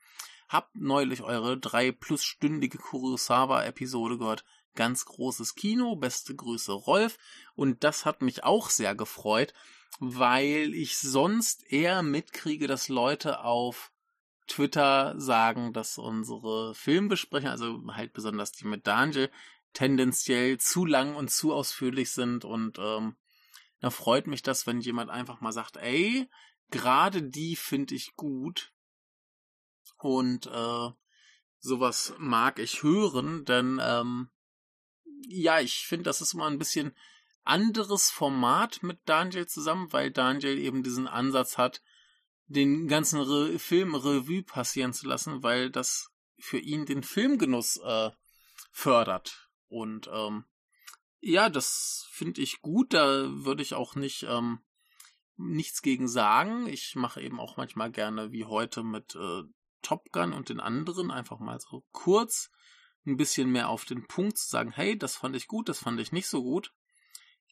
Hab neulich eure drei plusstündige Kurosawa-Episode gehört. Ganz großes Kino, beste Grüße Rolf. Und das hat mich auch sehr gefreut, weil ich sonst eher mitkriege, dass Leute auf Twitter sagen, dass unsere Filmbesprechungen, also halt besonders die mit Daniel, tendenziell zu lang und zu ausführlich sind und ähm, da freut mich das, wenn jemand einfach mal sagt, ey, gerade die finde ich gut. Und äh, sowas mag ich hören, denn ähm, ja, ich finde, das ist immer ein bisschen anderes Format mit Daniel zusammen, weil Daniel eben diesen Ansatz hat, den ganzen Re Film Revue passieren zu lassen, weil das für ihn den Filmgenuss äh, fördert. Und ähm, ja, das finde ich gut. Da würde ich auch nicht ähm, nichts gegen sagen. Ich mache eben auch manchmal gerne wie heute mit äh, Top Gun und den anderen einfach mal so kurz ein bisschen mehr auf den Punkt zu sagen, hey, das fand ich gut, das fand ich nicht so gut.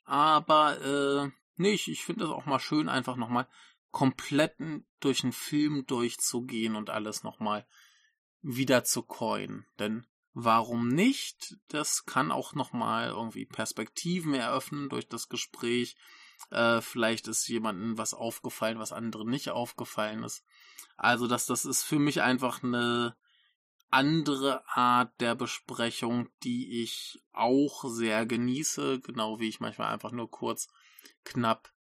Aber äh, nee, ich, ich finde das auch mal schön, einfach nochmal komplett durch einen Film durchzugehen und alles nochmal wieder zu coin. Denn Warum nicht? Das kann auch nochmal irgendwie Perspektiven eröffnen durch das Gespräch. Äh, vielleicht ist jemandem was aufgefallen, was anderen nicht aufgefallen ist. Also das, das ist für mich einfach eine andere Art der Besprechung, die ich auch sehr genieße, genau wie ich manchmal einfach nur kurz knapp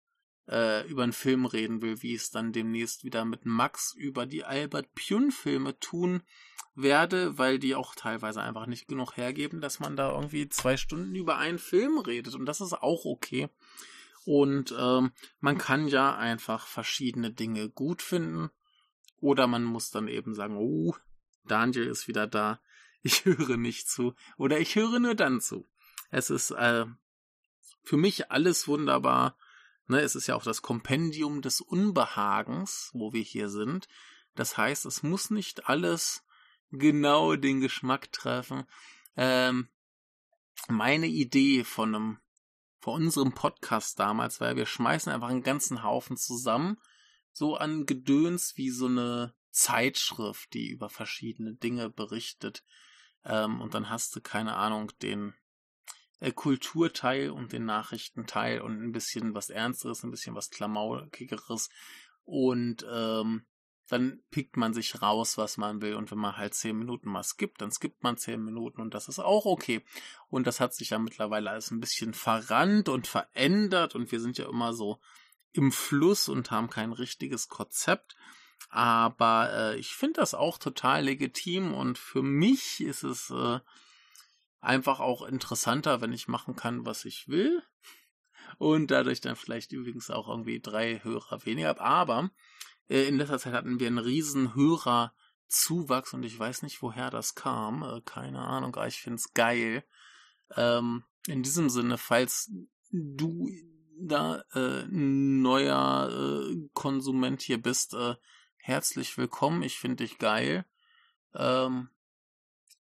äh, über einen Film reden will, wie ich es dann demnächst wieder mit Max über die Albert Pune Filme tun werde, weil die auch teilweise einfach nicht genug hergeben, dass man da irgendwie zwei Stunden über einen Film redet und das ist auch okay. Und ähm, man kann ja einfach verschiedene Dinge gut finden oder man muss dann eben sagen, oh, Daniel ist wieder da, ich *laughs* höre nicht zu oder ich höre nur dann zu. Es ist äh, für mich alles wunderbar. Ne, es ist ja auch das Kompendium des Unbehagens, wo wir hier sind. Das heißt, es muss nicht alles genau den Geschmack treffen. Ähm, meine Idee von einem, von unserem Podcast damals war, wir schmeißen einfach einen ganzen Haufen zusammen, so an Gedöns wie so eine Zeitschrift, die über verschiedene Dinge berichtet. Ähm, und dann hast du, keine Ahnung, den äh, Kulturteil und den Nachrichtenteil und ein bisschen was Ernsteres, ein bisschen was Klamaukigeres. Und ähm, dann pickt man sich raus, was man will. Und wenn man halt zehn Minuten mal skippt, dann skippt man zehn Minuten und das ist auch okay. Und das hat sich ja mittlerweile alles ein bisschen verrannt und verändert und wir sind ja immer so im Fluss und haben kein richtiges Konzept. Aber äh, ich finde das auch total legitim und für mich ist es äh, einfach auch interessanter, wenn ich machen kann, was ich will. Und dadurch dann vielleicht übrigens auch irgendwie drei Hörer weniger. Aber äh, in letzter Zeit hatten wir einen riesen Hörerzuwachs und ich weiß nicht, woher das kam. Äh, keine Ahnung, aber ich finde es geil. Ähm, in diesem Sinne, falls du da äh, neuer äh, Konsument hier bist, äh, herzlich willkommen. Ich finde dich geil. Ähm,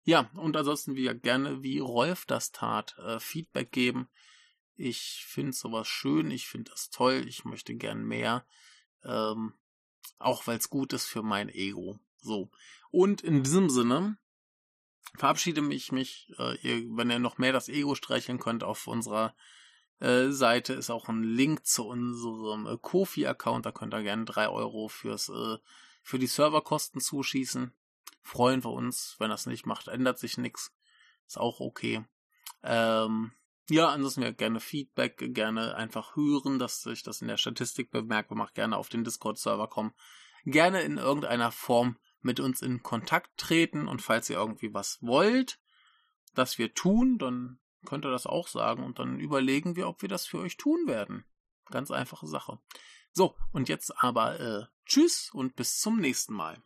ja, und ansonsten wie gerne, wie Rolf das tat, äh, Feedback geben. Ich finde sowas schön, ich finde das toll, ich möchte gern mehr. Ähm, auch weil es gut ist für mein Ego. So. Und in diesem Sinne verabschiede mich, mich äh, ihr, wenn ihr noch mehr das Ego streicheln könnt, auf unserer Seite ist auch ein Link zu unserem äh, Kofi-Account. Da könnt ihr gerne drei Euro fürs, äh, für die Serverkosten zuschießen. Freuen wir uns. Wenn das nicht macht, ändert sich nichts. Ist auch okay. Ähm, ja, ansonsten ja gerne Feedback, gerne einfach hören, dass ich das in der Statistik bemerkbar mache, gerne auf den Discord-Server kommen, gerne in irgendeiner Form mit uns in Kontakt treten und falls ihr irgendwie was wollt, dass wir tun, dann könnt ihr das auch sagen und dann überlegen wir, ob wir das für euch tun werden. Ganz einfache Sache. So, und jetzt aber äh, tschüss und bis zum nächsten Mal.